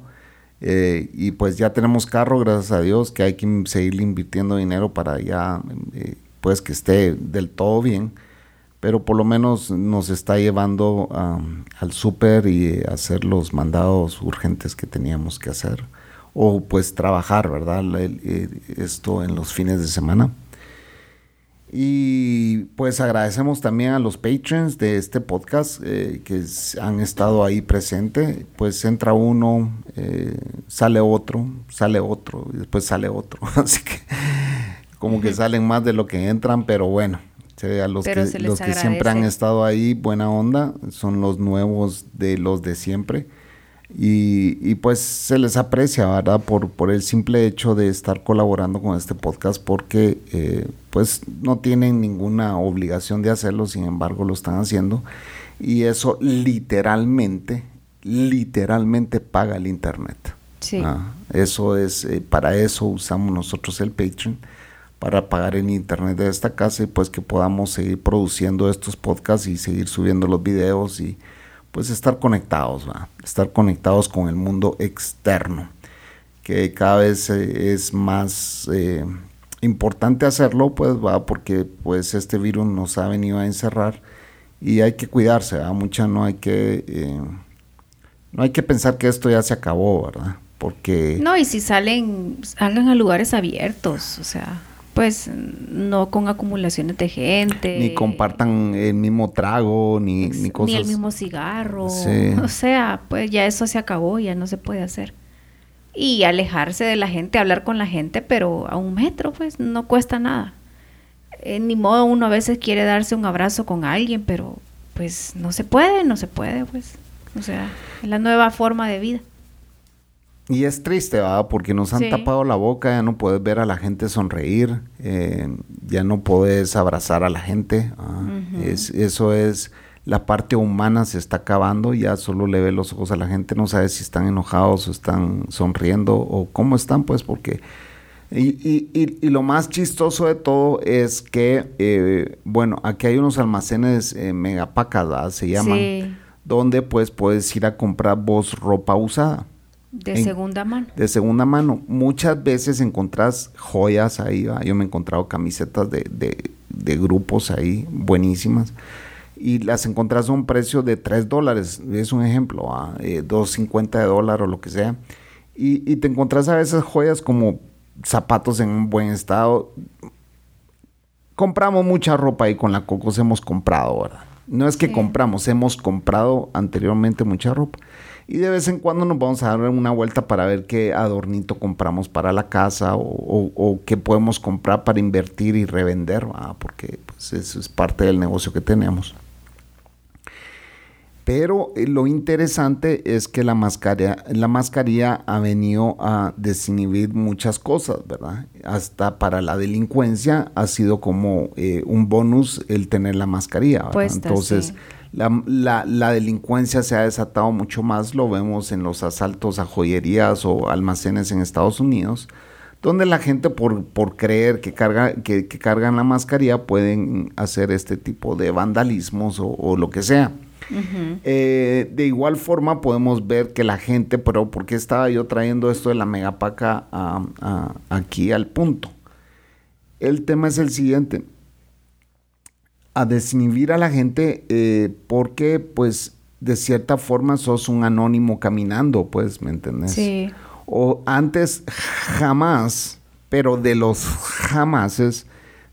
Eh, y pues ya tenemos carro, gracias a Dios, que hay que seguir invirtiendo dinero para ya, eh, pues que esté del todo bien pero por lo menos nos está llevando al súper y hacer los mandados urgentes que teníamos que hacer. O pues trabajar, ¿verdad? esto en los fines de semana. Y pues agradecemos también a los patrons de este podcast eh, que han estado ahí presente. Pues entra uno, eh, sale otro, sale otro y después sale otro. [laughs] Así que como que salen más de lo que entran, pero bueno a los que, los que siempre han estado ahí, buena onda, son los nuevos de los de siempre. Y, pues se les aprecia, ¿verdad? Por, por el simple hecho de estar colaborando con este podcast, porque eh, pues no tienen ninguna obligación de hacerlo, sin embargo lo están haciendo. Y eso literalmente, literalmente paga el Internet. Sí. Ah, eso es, eh, para eso usamos nosotros el Patreon, para pagar el internet de esta casa y pues que podamos seguir produciendo estos podcasts y seguir subiendo los videos y pues estar conectados, ¿va? estar conectados con el mundo externo, que cada vez eh, es más eh, importante hacerlo, pues va, porque pues este virus nos ha venido a encerrar y hay que cuidarse, ¿va? mucha no hay que eh, no hay que pensar que esto ya se acabó, ¿verdad? Porque No, y si salen, salgan a lugares abiertos, o sea, pues no con acumulaciones de gente. ni compartan el mismo trago, ni, ni cosas. Ni el mismo cigarro. Sí. O sea, pues ya eso se acabó, ya no se puede hacer. Y alejarse de la gente, hablar con la gente, pero a un metro, pues no cuesta nada. Eh, ni modo, uno a veces quiere darse un abrazo con alguien, pero pues no se puede, no se puede, pues. O sea, es la nueva forma de vida. Y es triste, ¿verdad? Porque nos han Sí. tapado la boca, ya no puedes ver a la gente sonreír, eh, ya no puedes abrazar a la gente. es, eso es, la parte humana se está acabando, ya solo le ve los ojos a la gente, no sabes si están enojados o están sonriendo o cómo están, pues porque... Y, y- y- y lo más chistoso de todo es que, eh, bueno, aquí hay unos almacenes eh, megapacas, ¿verdad? Se llaman, Sí, donde pues puedes ir a comprar vos ropa usada de En- segunda mano. de segunda mano. Muchas veces encontrás joyas ahí. ¿va? Yo me he encontrado camisetas de, de- de grupos ahí buenísimas. Y las encontrás a un precio de 3 dólares. Es un ejemplo. Eh, 2.50 de dólar o lo que sea. Y, y te encontrás a veces joyas como zapatos en un buen estado. Compramos mucha ropa ahí con la Cocos. Hemos comprado, ¿verdad? No es que Sí. compramos, hemos comprado anteriormente mucha ropa. Y de vez en cuando nos vamos a dar una vuelta para ver qué adornito compramos para la casa o, o- o qué podemos comprar para invertir y revender, porque pues, eso es parte del negocio que tenemos. Pero eh, lo interesante es que la mascarilla, la mascarilla ha venido a desinhibir muchas cosas, ¿verdad? Hasta para la delincuencia ha sido como eh, un bonus el tener la mascarilla. Puesta, Entonces, sí. La, la- la delincuencia se ha desatado mucho más, lo vemos en los asaltos a joyerías o almacenes en Estados Unidos, donde la gente por, por creer que, carga, que, que cargan la mascarilla pueden hacer este tipo de vandalismos o, o lo que sea. Eh, de igual forma podemos ver que la gente, pero ¿por qué estaba yo trayendo esto de la megapaca a- a- aquí al punto? El tema es el siguiente. A desinhibir a la gente eh, porque pues de cierta forma sos un anónimo caminando, pues, ¿me entendés? Sí. O antes jamás, pero de los jamases,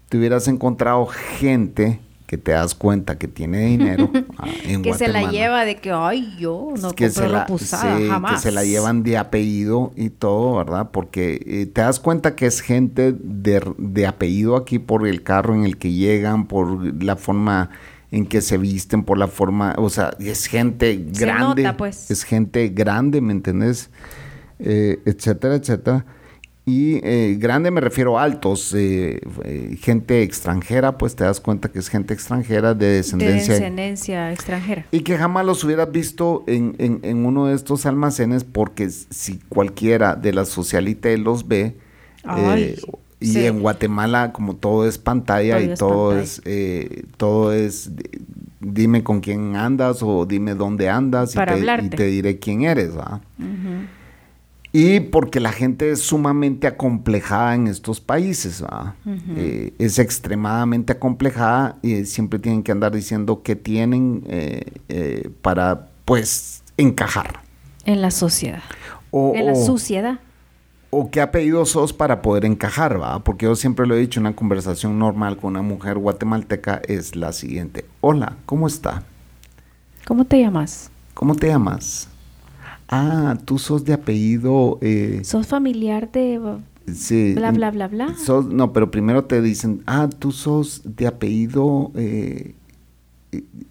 te hubieras encontrado gente que te das cuenta que tiene dinero [laughs] ah, en que se la lleva de que, ay, yo no que compro la, sí, jamás. que se la llevan de apellido y todo, ¿verdad? Porque eh, te das cuenta que es gente de, de apellido aquí por el carro en el que llegan, por la forma en que se visten, por la forma, o sea, es gente Se grande, nota, pues. es gente grande, ¿me entendés? Eh, etcétera, etcétera. Y eh, grande me refiero a altos, eh, eh, gente extranjera, pues te das cuenta que es gente extranjera de de descendencia descendencia extranjera. y que jamás los hubieras visto en, en- en uno de estos almacenes porque si cualquiera de la socialité los ve, Ay, eh, y sí. en Guatemala como todo es pantalla Todo y es todo pantalla. es, eh, todo es, di- dime con quién andas o dime dónde andas Para y, te, y hablarte. te diré quién eres, ¿va? Y porque la gente es sumamente acomplejada en estos países, ¿va? Eh, es extremadamente acomplejada y siempre tienen que andar diciendo que tienen eh, eh, para, pues, encajar. En la sociedad. O, en la suciedad. o qué apellido sos para poder encajar, ¿va? Porque yo siempre lo he dicho, una conversación normal con una mujer guatemalteca es la siguiente. Hola, ¿cómo está? ¿Cómo te llamas? ¿Cómo te llamas? Ah, tú sos de apellido... eh, ¿Sos familiar de sí, bla, bla, bla, bla? Sos- no, pero primero te dicen, ah, tú sos de apellido, eh,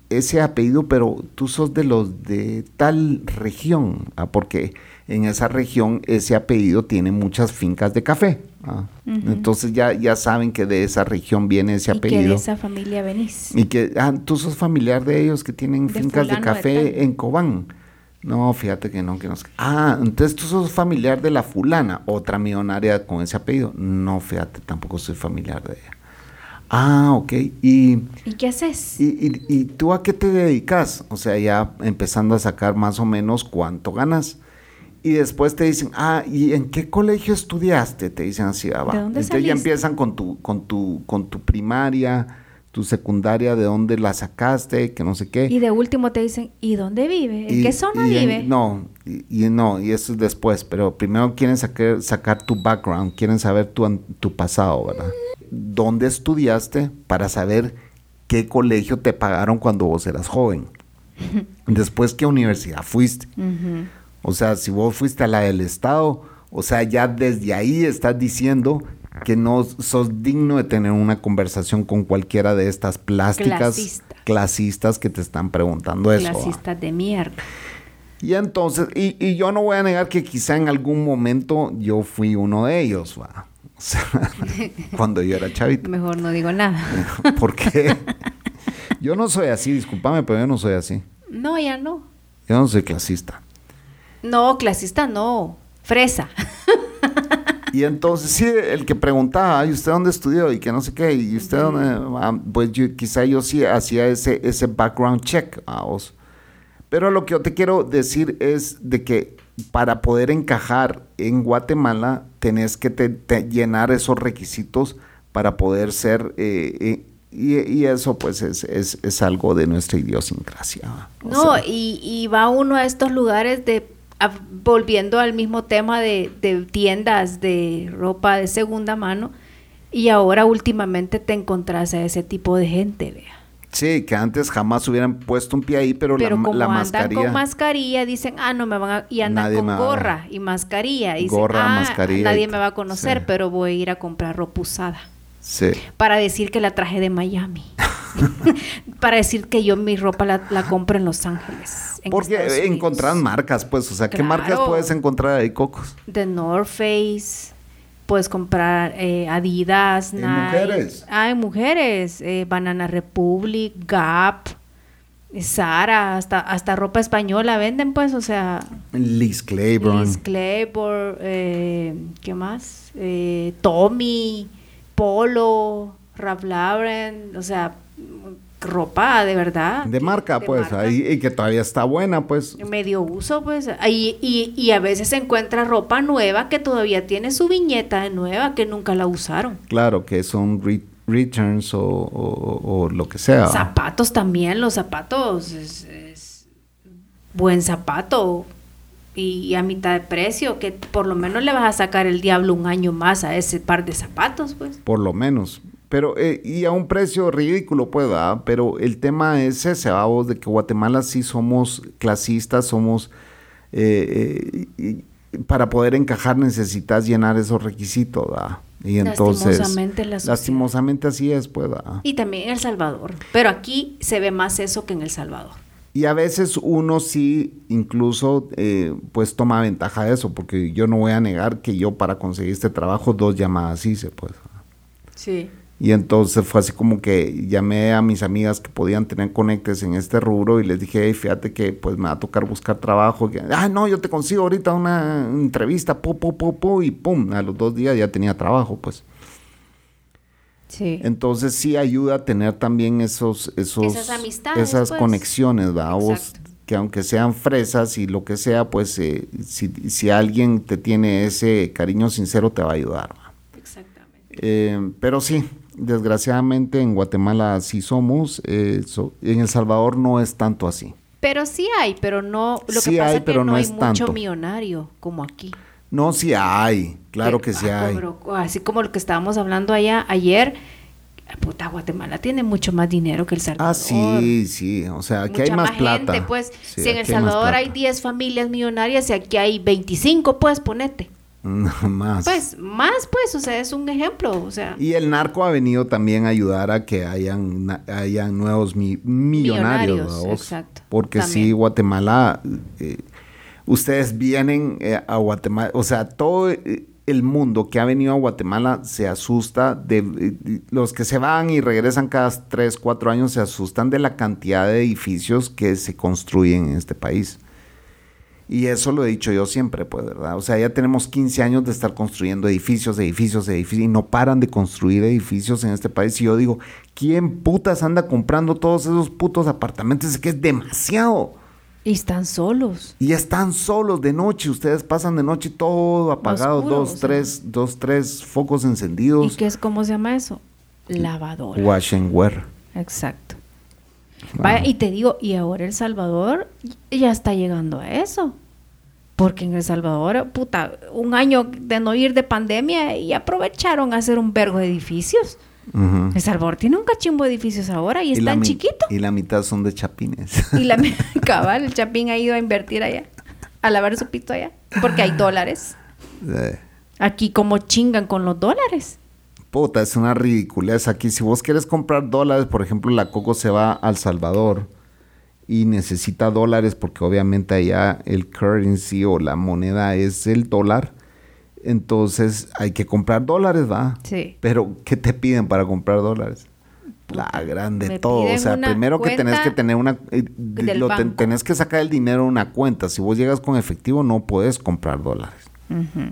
ese apellido, pero tú sos de los de tal región, ah, porque en esa región ese apellido tiene muchas fincas de café. ah. Entonces ya, ya saben que de esa región viene ese y que de apellido. esa familia venís. Y que, ah, tú sos familiar de ellos que tienen De fincas de café en Cobán. No, fíjate que no, que no. Ah, entonces tú sos familiar de la fulana, otra millonaria con ese apellido. No, fíjate, tampoco soy familiar de ella. Ah, ok. ¿Y, ¿Y qué haces? Y, y, tú a qué te dedicas? O sea, ya empezando a sacar más o menos cuánto ganas. Y después te dicen, ah, ¿y en qué colegio estudiaste? Te dicen así, ah, ¿De dónde Entonces ya empiezan con tu, con tu, con tu primaria, tu secundaria, de dónde la sacaste, que no sé qué. Y de último te dicen, ¿y dónde vive? ¿En qué zona vive? no, y, no, y eso es después, pero primero quieren sacar, sacar tu background, quieren saber tu, tu pasado, ¿verdad? dónde estudiaste para saber qué colegio te pagaron cuando vos eras joven. [laughs] Después, qué universidad fuiste. O sea, si vos fuiste a la del Estado, o sea, ya desde ahí estás diciendo que no sos digno de tener una conversación con cualquiera de estas plásticas clasistas que te están preguntando eso. Clasistas de mierda. Y entonces, y, y, yo no voy a negar que quizá en algún momento yo fui uno de ellos, va. [laughs] cuando yo era chavito. Mejor no digo nada. [laughs] ¿Por qué? Yo no soy así, discúlpame, pero yo no soy así. No, ya no. Yo no soy clasista. No, clasista no. Fresa. [laughs] Y entonces, sí, el que preguntaba, ¿y usted dónde estudió? Y que no sé qué, y usted dónde. Pues yo, quizá yo sí hacía ese, ese background check a vos. Pero lo que yo te quiero decir es de que para poder encajar en Guatemala tenés que llenar esos requisitos para poder ser, eh, eh, y, eso pues es, algo de nuestra idiosincrasia. No, y, va uno a estos lugares de, volviendo al mismo tema de, de tiendas de ropa de segunda mano, y ahora últimamente te encontrás a ese tipo de gente, vea. Sí, que antes jamás hubieran puesto un pie ahí, pero, pero la, como la andan mascarilla. con mascarilla, dicen, ah, no me van a. Y andan con gorra y mascarilla. Dicen, gorra, ah, mascarilla. Nadie me va a conocer, pero voy a ir a comprar ropa usada. Sí. Para decir que la traje de Miami. [laughs] [laughs] Para decir que yo mi ropa la, la compro en Los Ángeles. Porque encontrar marcas, pues, o sea, ¿qué marcas puedes encontrar ahí, Cocos? The North Face puedes comprar eh, Adidas, ¿En mujeres? Ah, en mujeres. Eh, Banana Republic, Gap, Zara, hasta, hasta ropa española venden, pues, o sea. Liz Claiborne. Liz Claiborne, eh, ¿qué más? Tommy, Polo, Ralph Lauren, o sea, ropa de verdad. De marca, pues, ahí, y que todavía está buena, pues. Medio uso, pues. Ahí, y, y a veces se encuentra ropa nueva que todavía tiene su viñeta de nueva que nunca la usaron. Claro, que son returns o, lo que sea. Zapatos también, los zapatos. Es, buen zapato. Y, a mitad de precio, que por lo menos le vas a sacar el diablo un año más a ese par de zapatos, pues. Por lo menos. Pero, eh, y a un precio ridículo, pues, Pero el tema es ese, vos, de que Guatemala sí somos clasistas, somos... Eh, eh, para poder encajar necesitas llenar esos requisitos, ¿verdad? Y entonces... Lastimosamente, lastimosamente así es, pues, Y también en El Salvador. Pero aquí se ve más eso que en El Salvador. Y a veces uno sí incluso pues toma ventaja de eso, porque yo no voy a negar que yo para conseguir este trabajo dos llamadas hice, pues. Sí. Y entonces fue así como que llamé a mis amigas que podían tener conectes en este rubro y les dije, fíjate que pues me va a tocar buscar trabajo. ah, no, yo te consigo ahorita una entrevista, po, po, po, po, y pum, a los dos días ya tenía trabajo, pues. Sí. Entonces sí ayuda a tener también esos, esos esas amistades, esas pues. conexiones, ¿verdad? que aunque sean fresas y lo que sea, pues eh, si, si, alguien te tiene ese cariño sincero te va a ayudar. Exactamente. Eh, pero sí, desgraciadamente en Guatemala sí somos, eh, en El Salvador no es tanto así. Pero sí hay, pero no, lo que pasa es que no, hay mucho millonario como aquí. No, sí hay, claro que sí ah, hay. así como lo que estábamos hablando allá ayer, puta, Guatemala tiene mucho más dinero que El Salvador. Ah, sí, sí, o sea, aquí hay más, plata. pues, si en El Salvador hay, hay 10 familias millonarias y aquí hay 25, pues ponete. [laughs] más. Pues, más, pues, o sea, es un ejemplo, o sea. Y el narco ha venido también a ayudar a que hayan, hayan nuevos millonarios. exacto. Porque si Guatemala, eh, ustedes vienen eh, a Guatemala, o sea, todo el mundo que ha venido a Guatemala se asusta de, los que se van y regresan cada tres, cuatro años se asustan de la cantidad de edificios que se construyen en este país. Y eso lo he dicho yo siempre, pues, ¿verdad? O sea, ya tenemos 15 años de estar construyendo edificios, edificios, edificios, y no paran de construir edificios en este país. Y yo digo, ¿quién putas anda comprando todos esos putos apartamentos? Es que es demasiado. Y están solos. Y están solos de noche. Ustedes pasan de noche todo apagado, Oscuro, dos, o sea. tres, dos, tres focos encendidos. ¿Y qué es, cómo se llama eso? Lavadora. Wash and wear. Exacto. Vaya, y te digo, y ahora El Salvador ya está llegando a eso. Porque en El Salvador, puta, un año de no ir de pandemia y aprovecharon a hacer un vergo de edificios. El Salvador tiene un cachimbo de edificios ahora y, la es tan mi- chiquito. Y la mitad son de chapines. Y la [laughs] cabal, el Chapín ha ido a invertir allá, a lavar su pito allá, porque hay dólares. Aquí como chingan con los dólares. Puta, es una ridiculez aquí. Si vos quieres comprar dólares, por ejemplo, la Coco se va al Salvador y necesita dólares porque obviamente allá el currency o la moneda es el dólar. Entonces hay que comprar dólares, ¿va? Sí. Pero, ¿qué te piden para comprar dólares? La grande Me todo. O sea, primero que tenés que tener una... eh, lo ten- tenés que sacar el dinero de una cuenta. Si vos llegas con efectivo, no puedes comprar dólares.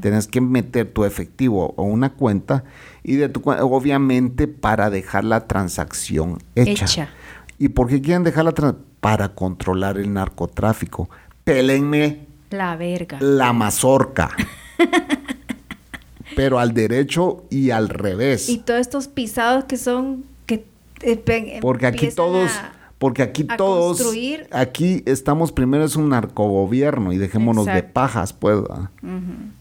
Tienes que meter tu efectivo o una cuenta y de tu cuen- obviamente para dejar la transacción hecha. Hecha. ¿Y por qué quieren dejarla tran- para controlar el narcotráfico? Pélenme La verga. la mazorca. [laughs] Pero al derecho y al revés. Y todos estos pisados que son que eh, Porque aquí todos, a- porque aquí a todos, construir. aquí estamos primero es un narcogobierno y dejémonos de pajas, pues.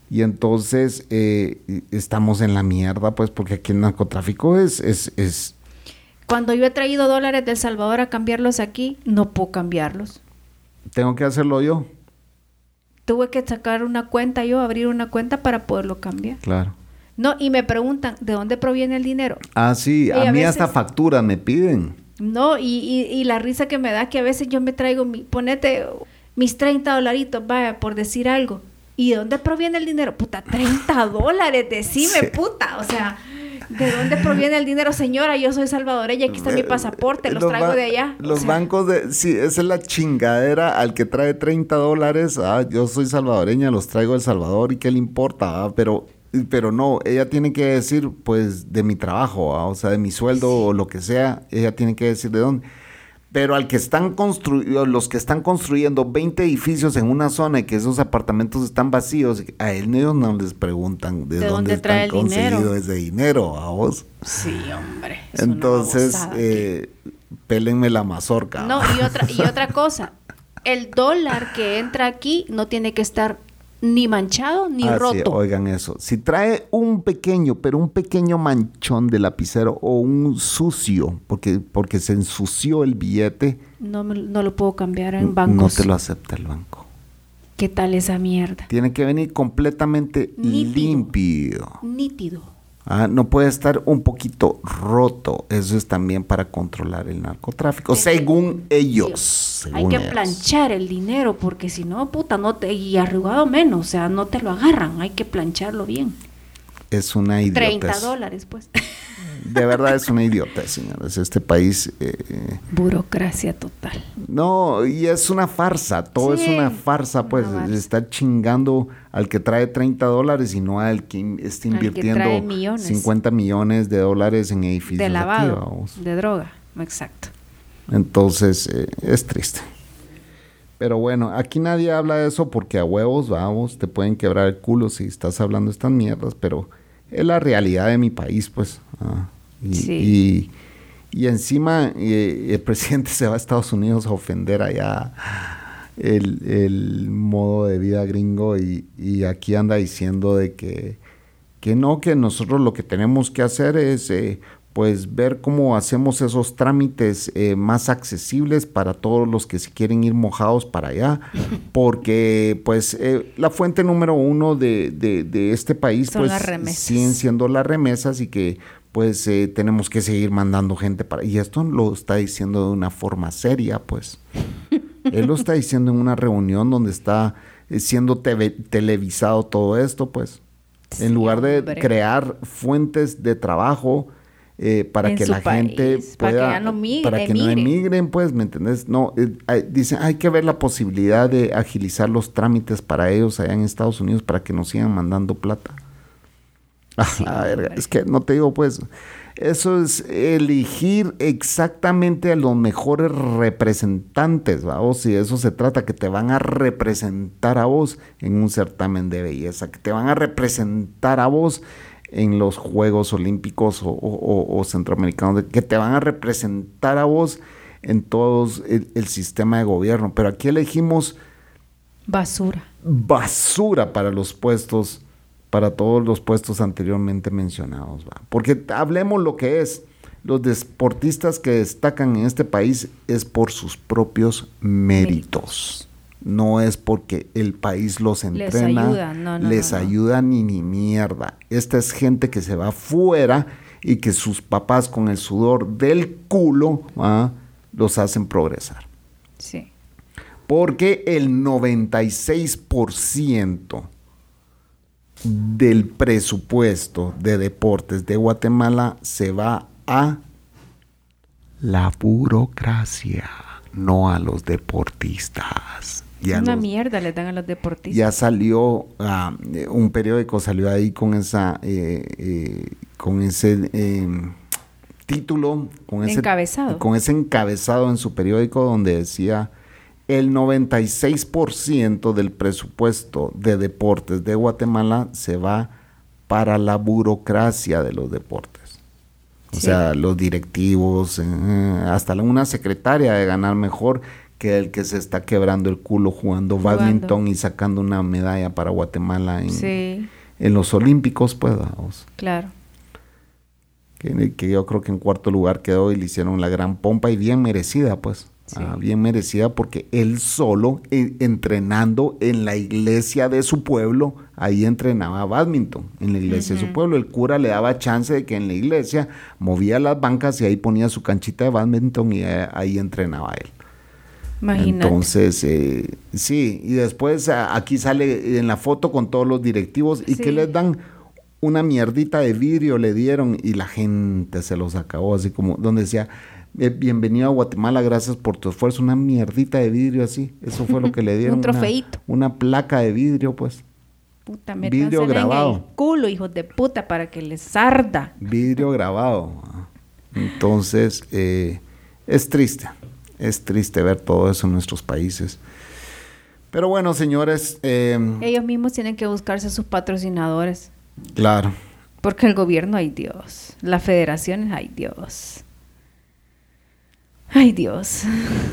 Y entonces eh, estamos en la mierda, pues, porque aquí el narcotráfico es, es, es, Cuando yo he traído dólares de El Salvador a cambiarlos aquí, no puedo cambiarlos. tengo que hacerlo yo, Tuve que sacar una cuenta yo, abrir una cuenta para poderlo cambiar. claro. No, y me preguntan, ¿de dónde proviene el dinero? Ah, sí, Y a, a mí veces- hasta factura me piden. No, y, y, y la risa que me da que a veces yo me traigo, mi, ponete mis 30 dolaritos, vaya, por decir algo. ¿Y de dónde proviene el dinero? Puta, 30 [laughs] dólares, decime, Sí. puta. O sea, ¿de dónde proviene el dinero, señora? Yo soy salvadoreña, aquí está mi pasaporte, los, traigo de allá. O Los sea, bancos de... Sí, esa es la chingadera al que trae 30 dólares. Ah, yo soy salvadoreña, los traigo de El Salvador y qué le importa. Ah, pero, pero no, ella tiene que decir, pues, de mi trabajo, o sea, de mi sueldo o lo que sea. Ella tiene que decir de dónde. Pero al que están construyendo, los que están construyendo 20 edificios en una zona y que esos apartamentos están vacíos, a ellos no les preguntan de, ¿De dónde, están el dinero? conseguido ese dinero, a vos. Sí, hombre. Entonces, eh, pélenme la mazorca. No, y otra, y otra cosa. El dólar que entra aquí no tiene que estar ni manchado ni Ah, sí, roto. oigan eso. Si trae un pequeño, pero un pequeño manchón de lapicero o un sucio, porque, porque se ensució el billete, No, me- no lo puedo cambiar en no bancos. te lo acepta el banco. ¿Qué tal esa mierda? Tiene que venir completamente Nítido. limpio. Nítido. Ah, no puede estar un poquito roto. Eso es también para controlar el narcotráfico, según ellos. Hay según que ellos. planchar el dinero porque si no, puta, no te y arrugado menos, o sea, no te lo agarran, hay que plancharlo bien. Es una idiotez. 30 dólares, pues. De verdad es una idiotez, señores. Este país... eh, Burocracia total. No, y es una farsa, todo Sí, es una farsa, pues una farsa. está chingando al que trae 30 dólares y no al que está que invirtiendo trae millones. 50 millones de dólares en edificios. De lavado, de droga, exacto. Entonces, eh, es triste. Pero bueno, aquí nadie habla de eso porque a huevos, vamos, te pueden quebrar el culo si estás hablando estas mierdas, pero es la realidad de mi país, pues. ah, y, Sí. y, y encima eh, el [laughs] presidente se va a Estados Unidos a ofender allá el, el modo de vida gringo y, y aquí anda diciendo de que, que no, que nosotros lo que tenemos que hacer es eh, pues ver cómo hacemos esos trámites eh, más accesibles para todos los que se quieren ir mojados para allá, [laughs] porque pues eh, la fuente número uno de, de- de este país Son pues siguen siendo las remesas y que pues eh, tenemos que seguir mandando gente para... Y esto lo está diciendo de una forma seria, pues. [laughs] Él lo está diciendo en una reunión donde está eh, siendo televisado todo esto, pues. Sí, en lugar de hombre. crear fuentes de trabajo, eh, para En que la gente país, para que pueda, ya no mi- para que no emigren. pues, ¿me entendés? No, eh, hay- dicen, hay que ver la posibilidad de agilizar los trámites para ellos allá en Estados Unidos para que nos sigan mandando plata. [laughs] Ah, Sí, hombre. es que no te digo, pues, eso es elegir exactamente a los mejores representantes, ¿va? O si de eso se trata, que te van a representar a vos en un certamen de belleza, que te van a representar a vos en los Juegos Olímpicos o, o- o- o Centroamericanos, que te van a representar a vos en todo el, el sistema de gobierno. Pero aquí elegimos Basura. basura para los puestos, para todos los puestos anteriormente mencionados. ¿va? Porque hablemos lo que es. Los deportistas que destacan en este país es por sus propios méritos. No es porque el país los Les entrena, ayuda, no, no, les no, ayuda ni ni mierda. Esta es gente que se va afuera y que sus papás con el sudor del culo ¿va? los hacen progresar Sí. porque el 96% del presupuesto de deportes de Guatemala se va a la burocracia, no a los deportistas. Ya Una los- mierda le dan a los deportistas. ya salió ah, eh, un periódico salió ahí con esa eh, eh, con ese eh, título con ese Encabezado. con ese encabezado en su periódico donde decía el 96% del presupuesto de deportes de Guatemala se va para la burocracia de los deportes. O Sí. sea, los directivos, hasta una secretaria de ganar mejor que el que se está quebrando el culo jugando, Jugando. badminton y sacando una medalla para Guatemala en, Sí, en los Olímpicos, pues, vamos. claro. Que, que yo creo que en cuarto lugar quedó y le hicieron la gran pompa y bien merecida, pues. Sí. Ah, bien merecida porque él solo eh, entrenando en la iglesia de su pueblo, ahí entrenaba badminton, en la iglesia de su pueblo. El cura le daba chance de que en la iglesia movía las bancas y ahí ponía su canchita de badminton y eh, ahí entrenaba él. Imagínate. Entonces, eh, sí, y después a- aquí sale en la foto con todos los directivos y que les dan una mierdita de vidrio, le dieron y la gente se los acabó, así como donde decía, eh, bienvenido a Guatemala, gracias por tu esfuerzo, una mierdita de vidrio así, eso fue lo que le [laughs] dieron. una- trofeíto. Una, placa de vidrio, pues, Puta, Vidrio en grabado. el culo, hijos de puta, para que les arda. vidrio grabado. Entonces, eh, es triste, es triste ver todo eso en nuestros países. Pero bueno, señores, eh, Ellos mismos tienen que buscarse sus patrocinadores. claro, Porque el gobierno, ay Dios. Las federaciones, ay Dios. Ay Dios.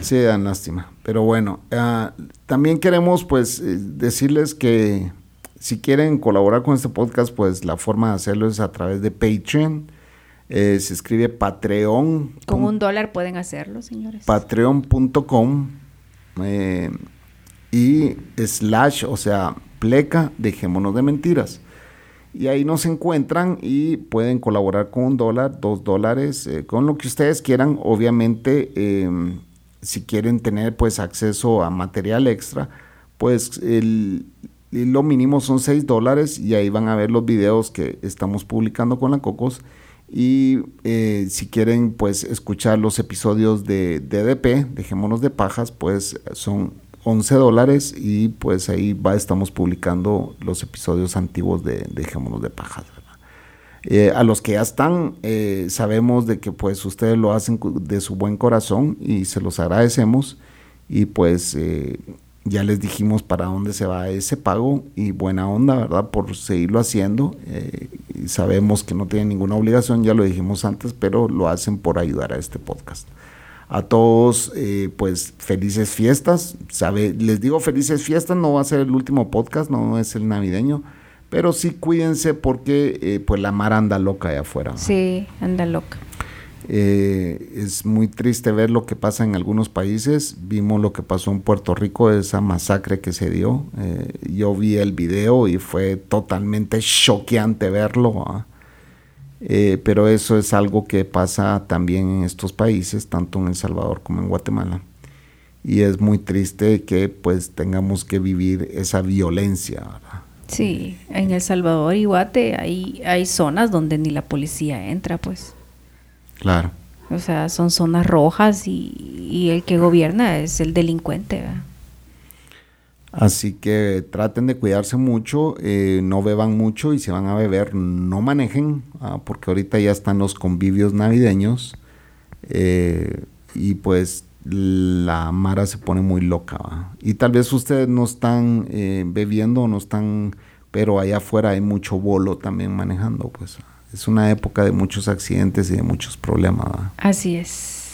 sí dan lástima. Pero bueno, ah, también queremos pues eh, decirles que si quieren colaborar con este podcast, pues la forma de hacerlo es a través de Patreon. Eh, se escribe Patreon. Con un dólar pueden hacerlo, señores. patreon.com eh, y slash, o sea, pleca, dejémonos de mentiras. Y ahí nos encuentran y pueden colaborar con un dólar, dos dólares, eh, con lo que ustedes quieran. Obviamente, eh, si quieren tener pues acceso a material extra, pues el, lo mínimo son seis dólares y ahí van a ver los videos que estamos publicando con la Cocos. Y eh, si quieren pues escuchar los episodios de DDP, dejémonos de pajas, pues son 11 dólares y pues ahí va, estamos publicando los episodios antiguos de Dejémonos de pajas. Eh, a los que ya están, eh, sabemos de que pues ustedes lo hacen de su buen corazón y se los agradecemos y pues ya les dijimos para dónde se va ese pago y buena onda, ¿verdad? Por seguirlo haciendo. eh, sabemos que no tienen ninguna obligación, ya lo dijimos antes, pero lo hacen por ayudar a este podcast. A todos, eh, pues felices fiestas. Sabe, les digo felices fiestas, no va a ser el último podcast, no es el navideño, pero sí cuídense porque eh, pues la mar anda loca allá afuera. Sí, anda loca. Eh, es muy triste ver lo que pasa en algunos países. Vimos lo que pasó en Puerto Rico, esa masacre que se dio. Eh, yo vi el video y fue totalmente choqueante verlo. ¿ah? Eh, pero eso es algo que pasa también en estos países, tanto en El Salvador como en Guatemala. Y es muy triste que pues tengamos que vivir esa violencia. Sí, en El Salvador y Guate hay, hay zonas donde ni la policía entra, pues. Claro. O sea, son zonas rojas y, y el que gobierna es el delincuente. ¿verdad? Así que traten de cuidarse mucho, eh, no beban mucho y si van a beber no manejen, ah, porque ahorita ya están los convivios navideños eh, y pues la mara se pone muy loca. ¿va? Y tal vez ustedes no están eh, bebiendo, no están, pero allá afuera hay mucho bolo también manejando, pues es una época de muchos accidentes y de muchos problemas. ¿va? Así es.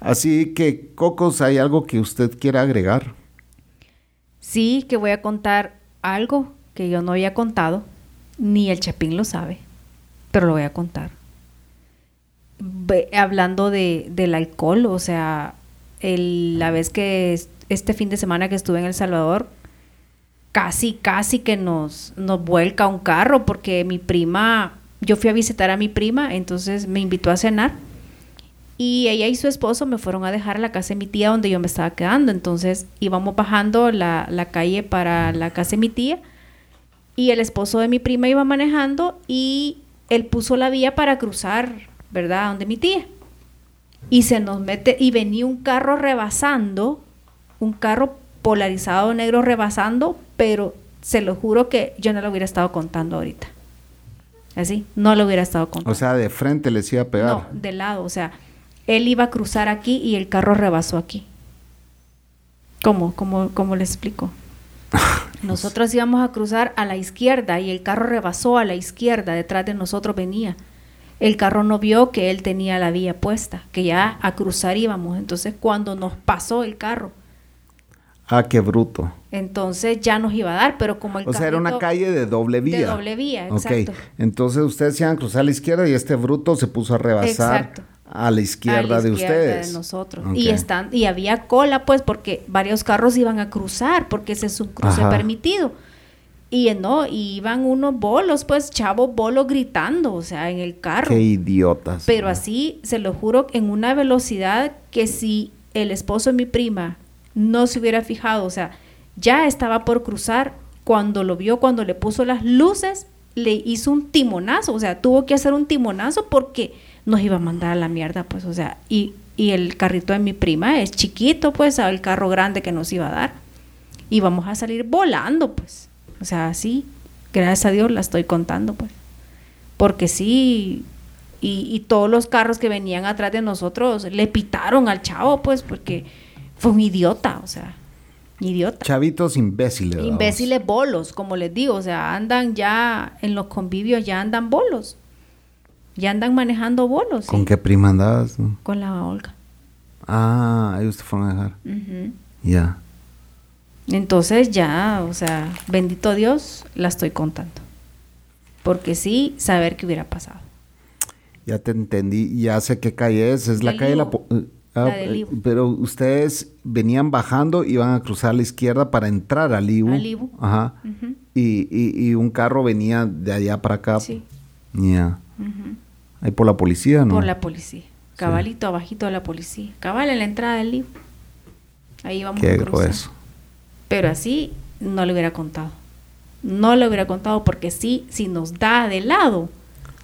Así que, Cocos, ¿hay algo que usted quiera agregar? Sí, que voy a contar algo que yo no había contado, ni el Chapín lo sabe, pero lo voy a contar. Hablando de, del alcohol, o sea, el- la vez que es- este fin de semana que estuve en El Salvador, casi, casi que nos, nos vuelca un carro, porque mi prima, yo fui a visitar a mi prima, entonces me invitó a cenar. Y ella y su esposo me fueron a dejar a la casa de mi tía donde yo me estaba quedando. Entonces íbamos bajando la, la calle para la casa de mi tía. Y el esposo de mi prima iba manejando y él puso la vía para cruzar, ¿verdad? Donde mi tía. Y se nos mete, y venía un carro rebasando, un carro polarizado negro rebasando, pero se lo juro que yo no lo hubiera estado contando ahorita. Así, no lo hubiera estado contando. O sea, de frente les iba a pegar. No, de lado, o sea, él iba a cruzar aquí y el carro rebasó aquí. ¿Cómo? ¿Cómo, cómo le explico? [laughs] Nosotros íbamos a cruzar a la izquierda y el carro rebasó a la izquierda, detrás de nosotros venía. El carro no vio que él tenía la vía puesta, que ya a cruzar íbamos. Entonces, cuando nos pasó el carro, Ah, qué bruto. Entonces ya nos iba a dar, pero como el O sea, era una calle de doble vía. De doble vía, Ok, exacto. Entonces ustedes iban a cruzar a la izquierda y este bruto se puso a rebasar Exacto. a la izquierda, a la de izquierda ustedes. de nosotros. Ok. Y están y había cola pues porque varios carros iban a cruzar porque ese es un cruce Ajá. permitido. Y eh, no, y iban unos bolos, pues chavos bolos gritando, o sea, en el carro. Qué idiotas. Pero ¿no? así, se lo juro, en una velocidad que si el esposo de mi prima no se hubiera fijado, o sea, ya estaba por cruzar, cuando lo vio, cuando le puso las luces, le hizo un timonazo, o sea, tuvo que hacer un timonazo porque nos iba a mandar a la mierda, pues, o sea, y, y el carrito de mi prima es chiquito, pues, al carro grande que nos iba a dar. Y vamos a salir volando, pues. O sea, así, gracias a Dios la estoy contando, pues. Porque sí, y, y todos los carros que venían atrás de nosotros le pitaron al chavo, pues, porque fue un idiota, o sea, idiota. Chavitos imbéciles. vamos. Imbéciles bolos, como les digo, o sea, andan ya en los convivios, ya andan bolos. Ya andan manejando bolos. ¿Con sí, qué prima andabas? con la Olga. Ah, ellos te fueron a dejar. Ya. Entonces ya, o sea, bendito Dios, la estoy contando. Porque sí, saber qué hubiera pasado. Ya te entendí. Ya sé qué calle es. Es la calle de la... Po- eh, ah, eh, pero ustedes venían bajando y iban a cruzar a la izquierda para entrar al Ibu. Al Ibu. Ajá. Y, y, y un carro venía de allá para acá. Sí. Ya. Ahí por la policía, ¿no? Por la policía. Cabalito abajito de la policía. Cabal en la entrada del libro. Ahí vamos Qué a cruzar. grueso. Pero así no le hubiera contado. No le hubiera contado porque sí, si nos da de lado,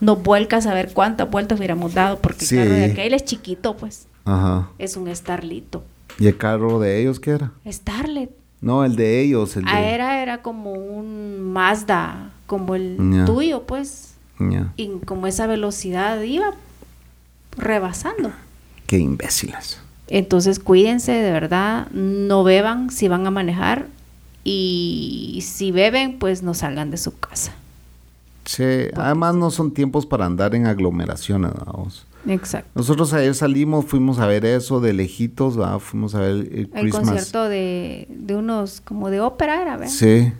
nos vuelca a saber cuántas vueltas hubiéramos dado porque Sí. el carro de aquel es chiquito, pues. Ajá. Es un Starlito. ¿Y el carro de ellos qué era? Starlet. No, el de ellos, el de... Ah, era, era como un Mazda, como el tuyo, pues. Y como esa velocidad iba rebasando. Qué imbéciles. Entonces cuídense, de verdad, no beban si van a manejar y si beben, pues no salgan de su casa. Sí, además no son tiempos para andar en aglomeraciones, vamos. Exacto. Nosotros ayer salimos, fuimos a ver eso de lejitos, ¿va? fuimos a ver el El concierto de, de unos, como de ópera era, ¿verdad? Sí.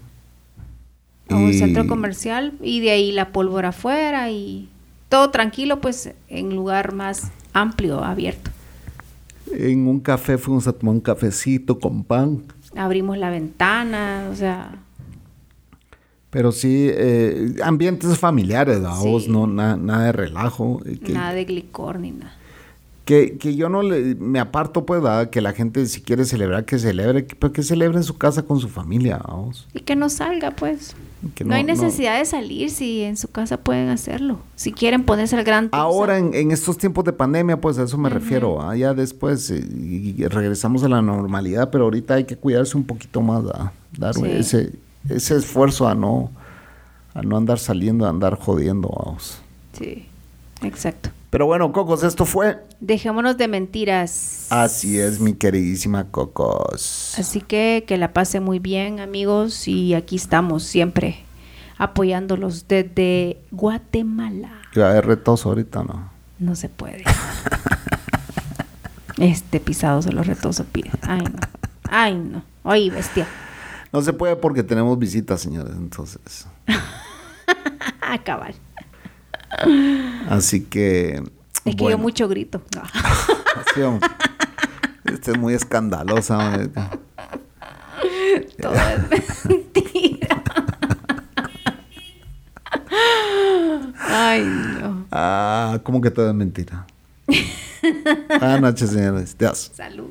A un Y- centro comercial y de ahí la pólvora afuera y todo tranquilo, pues en lugar más amplio, abierto. En un café fuimos a tomar un cafecito con pan. Abrimos la ventana, o sea, Pero sí, eh, ambientes familiares, vamos, Sí. no na- nada de relajo. eh, Que, nada de glicor ni nada. que, que yo no le, me aparto, pues, ¿verdad? que la gente si quiere celebrar, que celebre, que- pero que celebre en su casa con su familia, vamos. Y que no salga, pues. Que no, hay necesidad de salir si en su casa pueden hacerlo. Si quieren ponerse al gran... Ahora, en, en, estos tiempos de pandemia, pues a eso me refiero. ¿ah? Ya después eh, y regresamos a la normalidad, pero ahorita hay que cuidarse un poquito más, dar ese, ese esfuerzo a no, a no andar saliendo, a andar jodiendo, vamos. Sí, exacto. Pero bueno, Cocos, esto fue. Dejémonos de mentiras. Así es, mi queridísima Cocos. Así que que la pase muy bien, amigos, y aquí estamos siempre apoyándolos desde Guatemala. Ya es retoso ahorita, ¿no? No se puede. [laughs] este pisado solo retoso pide. Ay, no. Ay, no. Ay, bestia. No se puede porque tenemos visitas, señores, entonces. [laughs] Cabal. Así que. Es que yo mucho grito. [laughs] este es muy escandalosa. Todo es [laughs] mentira. Ay, no. Ah, ¿cómo que todo es mentira? Buenas noches, señores. Dios. Salud.